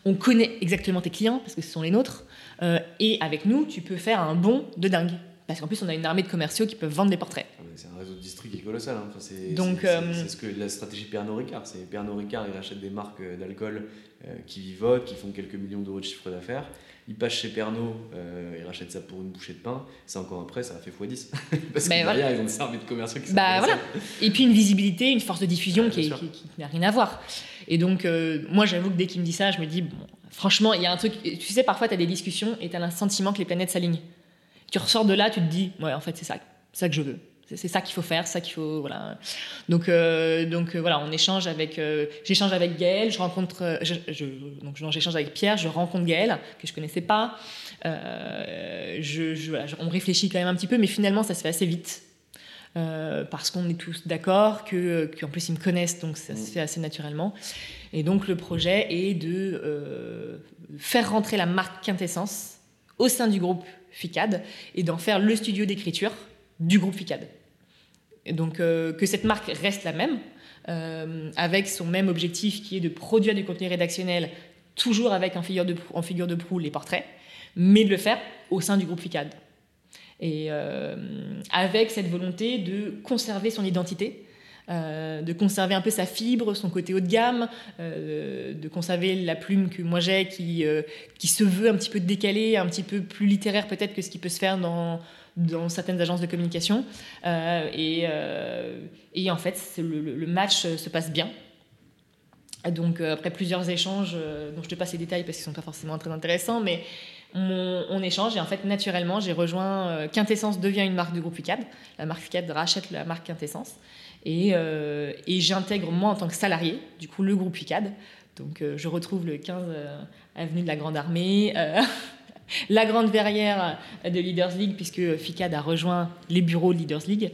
on connaît exactement tes clients parce que ce sont les nôtres. Euh, et avec nous, tu peux faire un bond de dingue. Parce qu'en plus, on a une armée de commerciaux qui peuvent vendre des portraits. C'est un réseau de district qui est colossal. Hein. c'est, Donc, c'est, euh, ce que la stratégie Pernod Ricard. C'est Pernod Ricard, il rachète des marques d'alcool qui vivotent, qui font quelques millions d'euros de chiffre d'affaires il passe chez Pernod, euh, il rachète ça pour une bouchée de pain, c'est encore après, ça a fait x10. Parce que derrière, ils ont des armées de commerciaux qui bah, voilà. Et puis une visibilité, une force de diffusion qui, n'a rien à voir. Et donc, euh, moi, j'avoue que dès qu'il me dit ça, je me dis, bon, franchement, il y a un truc. Tu sais, parfois, tu as des discussions et tu as le sentiment que les planètes s'alignent. Tu ressors de là, tu te dis, ouais, en fait, c'est ça, ça que je veux. C'est ça qu'il faut faire, ça qu'il faut voilà. Donc euh, donc euh, voilà, on échange avec euh, j'échange avec Gaël, je rencontre je, donc j'échange avec Pierre, je rencontre Gaël que je connaissais pas. je, on réfléchit quand même un petit peu, mais finalement ça se fait assez vite. parce qu'on est tous d'accord, que qu'en plus ils me connaissent, donc ça se fait assez naturellement. Et donc le projet est de faire rentrer la marque Quintessence au sein du groupe FICAD et d'en faire le studio d'écriture du groupe FICAD. Donc euh, que cette marque reste la même, euh, avec son même objectif qui est de produire du contenu rédactionnel, toujours avec en figure de, en figure de proue les portraits, mais de le faire au sein du groupe FICAD. Et euh, avec cette volonté de conserver son identité, de conserver un peu sa fibre, son côté haut de gamme, de conserver la plume que moi j'ai qui, qui se veut un petit peu décalée, un petit peu plus littéraire peut-être que ce qui peut se faire dans, certaines agences de communication. Euh, et, euh, en fait, le, match se passe bien. Donc, euh, après plusieurs échanges, dont je te passe les détails parce qu'ils ne sont pas forcément très intéressants, mais on, échange et en fait, naturellement, j'ai rejoint Quintessence devient une marque du groupe FICAD. La marque FICAD rachète la marque Quintessence. Et, et j'intègre, moi, en tant que salarié, du coup, le groupe FICAD. Donc, je retrouve le 15 avenue de la Grande Armée. la grande verrière de Leaders League, puisque FICAD a rejoint les bureaux de Leaders League.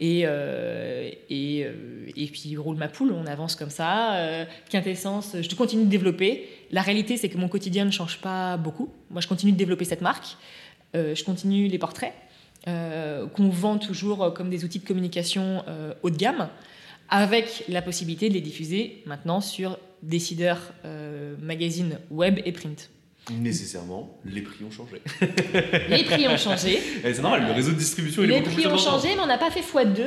Et, euh, euh, puis roule ma poule, on avance comme ça. Euh, quintessence, je continue de développer. La réalité, c'est que mon quotidien ne change pas beaucoup. Moi, je continue de développer cette marque. je continue les portraits qu'on vend toujours comme des outils de communication haut de gamme avec la possibilité de les diffuser maintenant sur décideurs euh, magazines web et print. Nécessairement, les prix ont changé. Les prix ont changé. C'est normal, le réseau de distribution est Les prix ont changé, mais on n'a pas fait x2,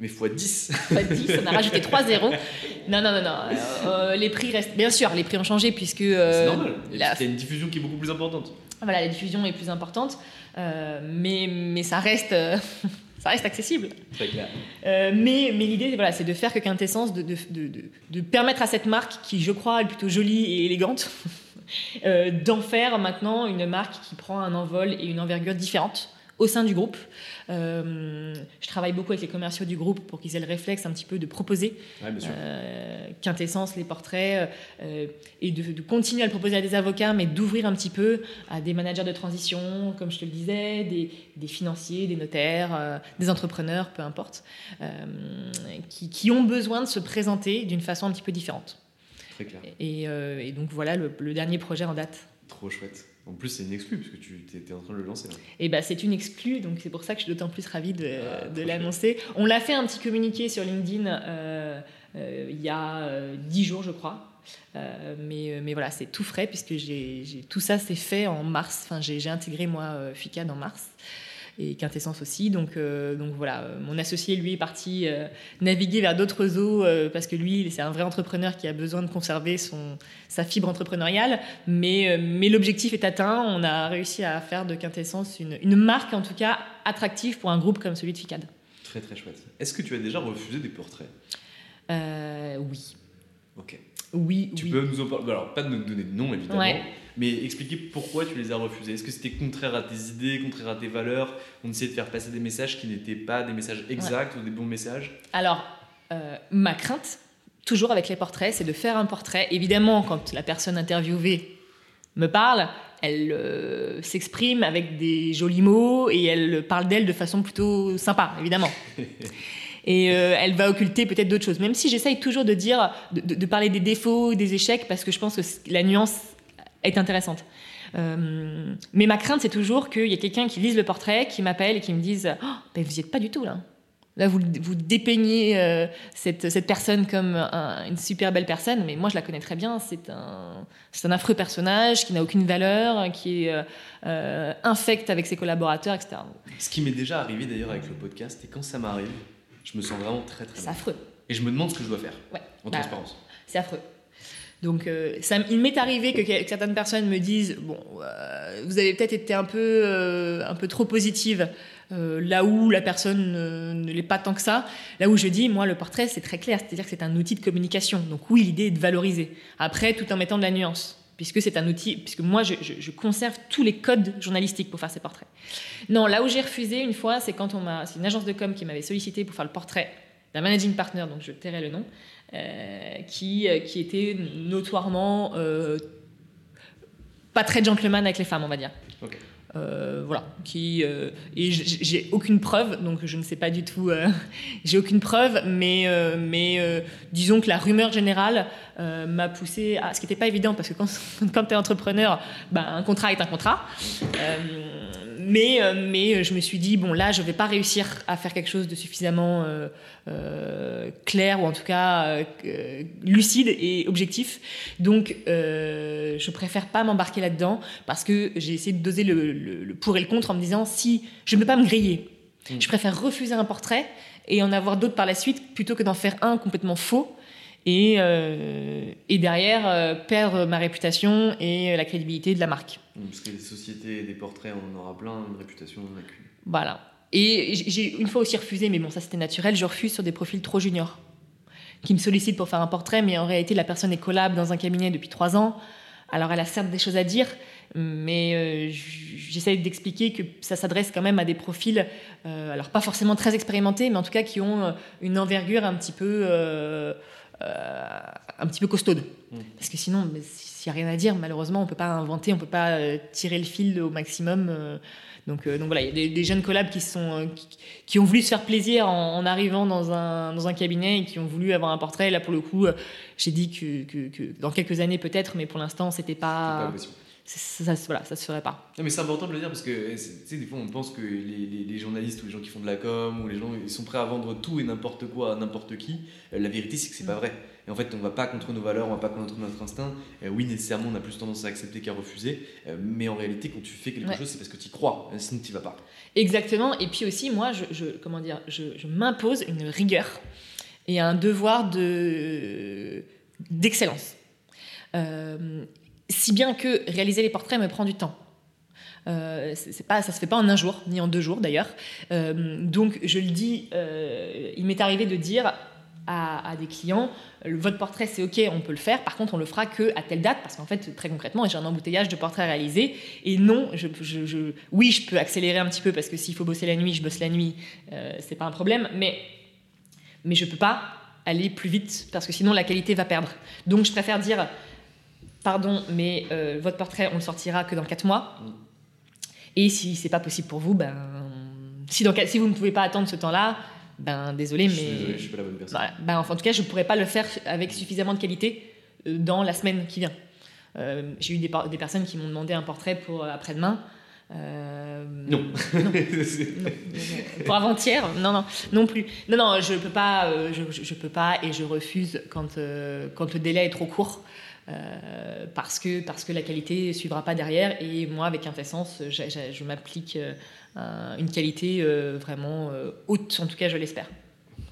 Mais x10. x10, on a rajouté 3 zéros. Non, non, non, non. euh, euh, les prix restent. Bien sûr, les prix ont changé puisque. euh, c'est normal. La- puis, il y a une diffusion qui est beaucoup plus importante. Voilà, la diffusion est plus importante, euh, mais, mais ça reste. euh, Ça reste accessible. Clair. Euh, mais mais l'idée, voilà, c'est de faire que Quintessence, de, de, de, de- de permettre à cette marque, qui je crois est plutôt jolie et élégante, euh, d'en faire maintenant une marque qui prend un envol et une envergure différente au sein du groupe. Euh, je travaille beaucoup avec les commerciaux du groupe pour qu'ils aient le réflexe un petit peu de proposer Ouais, euh, quintessence, les portraits, euh, et de, de continuer à le proposer à des avocats, mais d'ouvrir un petit peu à des managers de transition, comme je te le disais, des, des financiers, des notaires, des entrepreneurs, peu importe, qui, qui ont besoin de se présenter d'une façon un petit peu différente. Très clair. Et, et donc voilà le, le dernier projet en date. Trop chouette. En plus, c'est une exclue, parce que tu étais en train de le lancer là. Et ben c'est une exclue, donc c'est pour ça que je suis d'autant plus ravie de, Ah, de l'annoncer. On l'a fait un petit communiqué sur LinkedIn euh, euh, il y a euh, dix jours, je crois. Euh, mais, mais voilà, c'est tout frais puisque j'ai, tout ça s'est fait en mars. Enfin, j'ai, intégré moi FICAD en mars et Quintessence aussi. Donc, euh, donc voilà, euh, mon associé lui est parti euh, naviguer vers d'autres eaux parce que lui, c'est un vrai entrepreneur qui a besoin de conserver son, sa fibre entrepreneuriale. Mais, mais l'objectif est atteint. On a réussi à faire de Quintessence une, une marque, en tout cas, attractive pour un groupe comme celui de FICAD. Très très chouette. Est-ce que tu as déjà refusé des portraits? Euh, oui. Ok. Oui, Tu oui. peux nous en parler Alors, pas de nous donner de nom évidemment, Ouais. Mais expliquer pourquoi tu les as refusés. Est-ce que c'était contraire à tes idées, contraire à tes valeurs? On essayait de faire passer des messages qui n'étaient pas des messages exacts ou des bons messages? Alors, euh, ma crainte, toujours avec les portraits, c'est de faire un portrait. Évidemment, quand la personne interviewée me parle, elle euh, s'exprime avec des jolis mots et elle parle d'elle de façon plutôt sympa, évidemment. Et euh, elle va occulter peut-être d'autres choses, même si j'essaye toujours de dire, de, de- parler des défauts, des échecs, parce que je pense que la nuance est intéressante. Euh, mais ma crainte, c'est toujours qu'il y ait quelqu'un qui lise le portrait, qui m'appelle et qui me dise oh, ben, Vous n'y êtes pas du tout là. Là, vous, vous dépeignez euh, cette, cette personne comme un- une super belle personne, mais moi, je la connais très bien. C'est un, c'est un affreux personnage qui n'a aucune valeur, qui est euh, euh, infect avec ses collaborateurs, etc. Ce qui m'est déjà arrivé d'ailleurs avec le podcast, et quand ça m'arrive, je me sens vraiment très très C'est affreux. Et je me demande ce que je dois faire, Ouais. en Bah, transparence. C'est affreux. Donc, euh, il m'est arrivé que, certaines personnes me disent bon, euh, vous avez peut-être été un peu, euh, un peu trop positive, là où la personne ne, l'est pas tant que ça. Là où je dis, moi, le portrait, c'est très clair, c'est-à-dire que c'est un outil de communication. Donc, oui, l'idée est de valoriser. Après, tout en mettant de la nuance. Puisque c'est un outil, puisque moi je, conserve tous les codes journalistiques pour faire ces portraits. Non, là où j'ai refusé une fois, c'est quand on m'a, c'est une agence de com qui m'avait sollicité pour faire le portrait d'un managing partner, donc je tairai le nom, qui, euh, qui était notoirement euh, pas très gentleman avec les femmes, on va dire. Ok. Euh, voilà, qui euh, et j'ai aucune preuve, donc je ne sais pas du tout. euh, j'ai aucune preuve, mais euh, mais euh, disons que la rumeur générale euh, m'a poussé à ce qui n'était pas évident parce que quand quand tu es entrepreneur, ben, un contrat est un contrat. Euh, mais euh, mais je me suis dit bon là je vais pas réussir à faire quelque chose de suffisamment euh, euh, clair ou en tout cas euh, euh, lucide et objectif. Donc euh, je préfère pas m'embarquer là-dedans parce que j'ai essayé de doser le, le- le pour et le contre en me disant si je ne peux pas me griller, je préfère refuser un portrait et en avoir d'autres par la suite plutôt que d'en faire un complètement faux. Et, euh, et derrière, euh, perdre ma réputation et la crédibilité de la marque. Parce que les sociétés, des portraits, on en aura plein, une réputation, on en a qu'une. Voilà. Et j'ai une fois aussi refusé, mais bon, ça c'était naturel, je refuse sur des profils trop juniors, qui me sollicitent pour faire un portrait, mais en réalité, la personne est collab dans un cabinet depuis trois ans. Alors, elle a certes des choses à dire, mais euh, j'essaie d'expliquer que ça s'adresse quand même à des profils, euh, alors pas forcément très expérimentés, mais en tout cas qui ont euh, une envergure un petit peu, euh, un petit peu costaude. Parce que sinon, s'il n'y a rien à dire, malheureusement, on peut pas inventer, on peut pas euh, tirer le fil au maximum. euh, donc, euh, donc voilà, il y a des, jeunes collabs qui, sont, euh, qui, ont voulu se faire plaisir en, arrivant dans un, dans un cabinet et qui ont voulu avoir un portrait. Là, pour le coup, euh, j'ai dit que, que- dans quelques années peut-être, mais pour l'instant, c'était pas pas. Ça, ça, voilà, ça se ferait pas. Non, mais c'est important de le dire parce que tu sais, des fois on pense que les, les, journalistes ou les gens qui font de la com ou les gens ils sont prêts à vendre tout et n'importe quoi à n'importe qui. La vérité c'est que c'est pas vrai. Et en fait on va pas contre nos valeurs, on va pas contre notre instinct. oui nécessairement on a plus tendance à accepter qu'à refuser, mais en réalité quand tu fais quelque chose c'est parce que tu y crois, sinon tu vas pas. Exactement. Et puis aussi moi je, je comment dire, je, je m'impose une rigueur et un devoir de d'excellence. Euh, si bien que réaliser les portraits me prend du temps. Euh, c'est pas, ça se fait pas en un jour, ni en deux jours d'ailleurs. Euh, donc je le dis, euh, il m'est arrivé de dire à, des clients, votre portrait c'est ok, on peut le faire. Par contre, on le fera que à telle date, parce qu'en fait, très concrètement, j'ai un embouteillage de portraits réalisés. Et non, je, je, oui, je peux accélérer un petit peu parce que s'il faut bosser la nuit, je bosse la nuit, c'est pas un problème. Mais mais je peux pas aller plus vite parce que sinon la qualité va perdre. Donc je préfère dire pardon, mais euh, votre portrait, on le sortira que dans 4 mois. Et si c'est pas possible pour vous, ben, si, dans, si vous ne pouvez pas attendre ce temps-là, ben désolé, mais. Je suis désolé, je suis pas la bonne personne. ben, enfin, en tout cas, je ne pourrais pas le faire avec suffisamment de qualité euh, dans la semaine qui vient. Euh, j'ai eu des, des, personnes qui m'ont demandé un portrait pour après-demain. non. non. Pour avant-hier, non, non, non plus. Non, non, je peux pas, je, je, peux pas et je refuse quand, quand le délai est trop court. Euh, parce, que, parce que la qualité ne suivra pas derrière. Et moi, avec Quintessence, je, je, m'applique euh, une qualité euh, vraiment haute, en tout cas, je l'espère.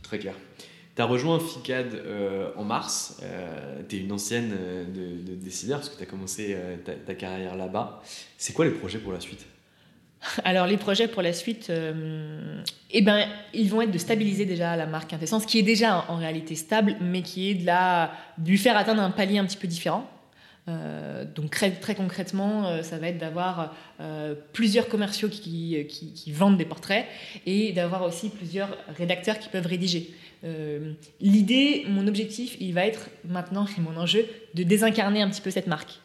Très clair. Tu as rejoint FICAD en mars. tu es une ancienne de, de décideur parce que tu as commencé ta, ta carrière là-bas. C'est quoi les projets pour la suite? Alors les projets pour la suite, euh, eh ben, ils vont être de stabiliser déjà la marque Quintessence, qui est déjà en réalité stable, mais qui est de, la, de lui faire atteindre un palier un petit peu différent. Euh, donc très, concrètement, euh, ça va être d'avoir plusieurs commerciaux qui, qui, vendent des portraits et d'avoir aussi plusieurs rédacteurs qui peuvent rédiger. L'idée, mon objectif, il va être maintenant, et mon enjeu, de désincarner un petit peu cette marque.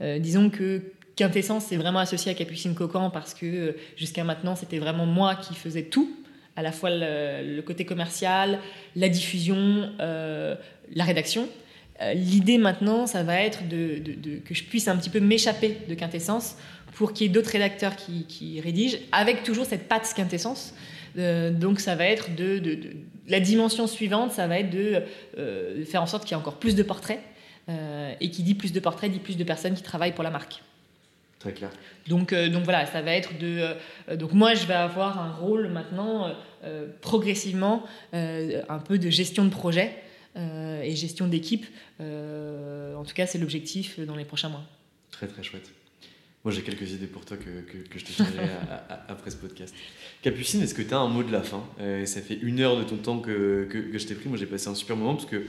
disons que Quintessence, c'est vraiment associé à Capucine Cocan parce que euh, jusqu'à maintenant, c'était vraiment moi qui faisais tout, à la fois le, côté commercial, la diffusion, euh, la rédaction. Euh, l'idée maintenant, ça va être de, que je puisse un petit peu m'échapper de Quintessence pour qu'il y ait d'autres rédacteurs qui, rédigent, avec toujours cette patte Quintessence. donc ça va être de, la dimension suivante, ça va être de faire en sorte qu'il y ait encore plus de portraits. et qui dit plus de portraits dit plus de personnes qui travaillent pour la marque. Très clair. Donc, euh, donc voilà, ça va être de. Euh, donc moi, je vais avoir un rôle maintenant, euh, progressivement, un peu de gestion de projet et gestion d'équipe. en tout cas, c'est l'objectif dans les prochains mois. Très très chouette. Moi, j'ai quelques idées pour toi que, que, que je te donnerai après ce podcast. Capucine, est-ce que tu as un mot de la fin? Ça fait une heure de ton temps que, que je t'ai pris. Moi, j'ai passé un super moment parce que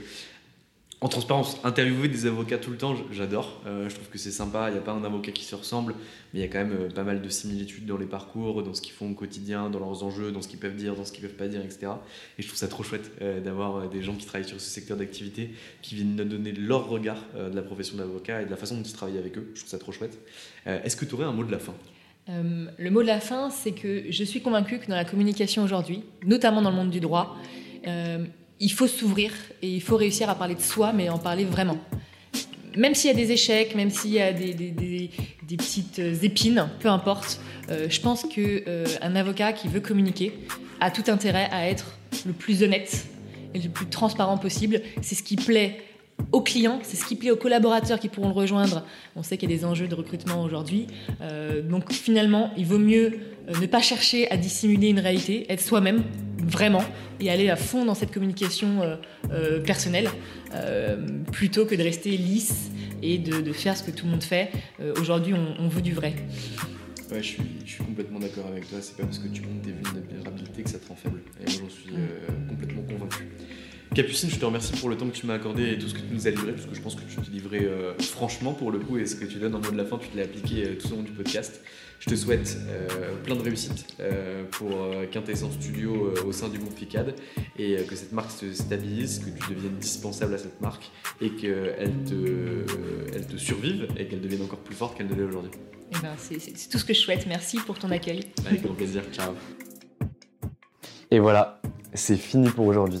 en transparence, interviewer des avocats tout le temps, j'adore. Euh, je trouve que c'est sympa. Il n'y a pas un avocat qui se ressemble, mais il y a quand même euh, pas mal de similitudes dans les parcours, dans ce qu'ils font au quotidien, dans leurs enjeux, dans ce qu'ils peuvent dire, dans ce qu'ils peuvent pas dire, etc. Et je trouve ça trop chouette euh, d'avoir des gens qui travaillent sur ce secteur d'activité, qui viennent nous donner leur regard de la profession d'avocat et de la façon dont ils travaillent avec eux. Je trouve ça trop chouette. Est-ce que tu aurais un mot de la fin? Le mot de la fin, c'est que je suis convaincue que dans la communication aujourd'hui, notamment dans le monde du droit, il faut s'ouvrir et il faut réussir à parler de soi, mais en parler vraiment. Même s'il y a des échecs, même s'il y a des, petites épines, peu importe, euh, je pense qu'un euh, avocat qui veut communiquer a tout intérêt à être le plus honnête et le plus transparent possible. C'est ce qui plaît aux clients, c'est ce qui plaît aux collaborateurs qui pourront le rejoindre. On sait qu'il y a des enjeux de recrutement aujourd'hui. Euh, donc finalement, il vaut mieux ne pas chercher à dissimuler une réalité, être soi-même, vraiment et aller à fond dans cette communication euh, euh, personnelle euh, plutôt que de rester lisse et de, faire ce que tout le monde fait. Aujourd'hui, on, veut du vrai. Ouais, je suis, je suis complètement d'accord avec toi. C'est pas parce que tu montes des vulnérabilités que ça te rend faible. Et moi, j'en suis complètement convaincu. Capucine, je te remercie pour le temps que tu m'as accordé et tout ce que tu nous as livré, parce que je pense que tu te livrais franchement pour le coup, et ce que tu donnes en mot de la fin, tu te l'as appliqué tout au long du podcast. Je te souhaite euh, plein de réussite euh, pour euh, Quintessence Studio au sein du groupe FICAD et que cette marque se stabilise, que tu deviennes dispensable à cette marque et qu'elle te, elle te survive et qu'elle devienne encore plus forte qu'elle ne l'est aujourd'hui. Eh ben, c'est tout ce que je souhaite. Merci pour ton accueil. Avec grand plaisir. Ciao. Et voilà, c'est fini pour aujourd'hui.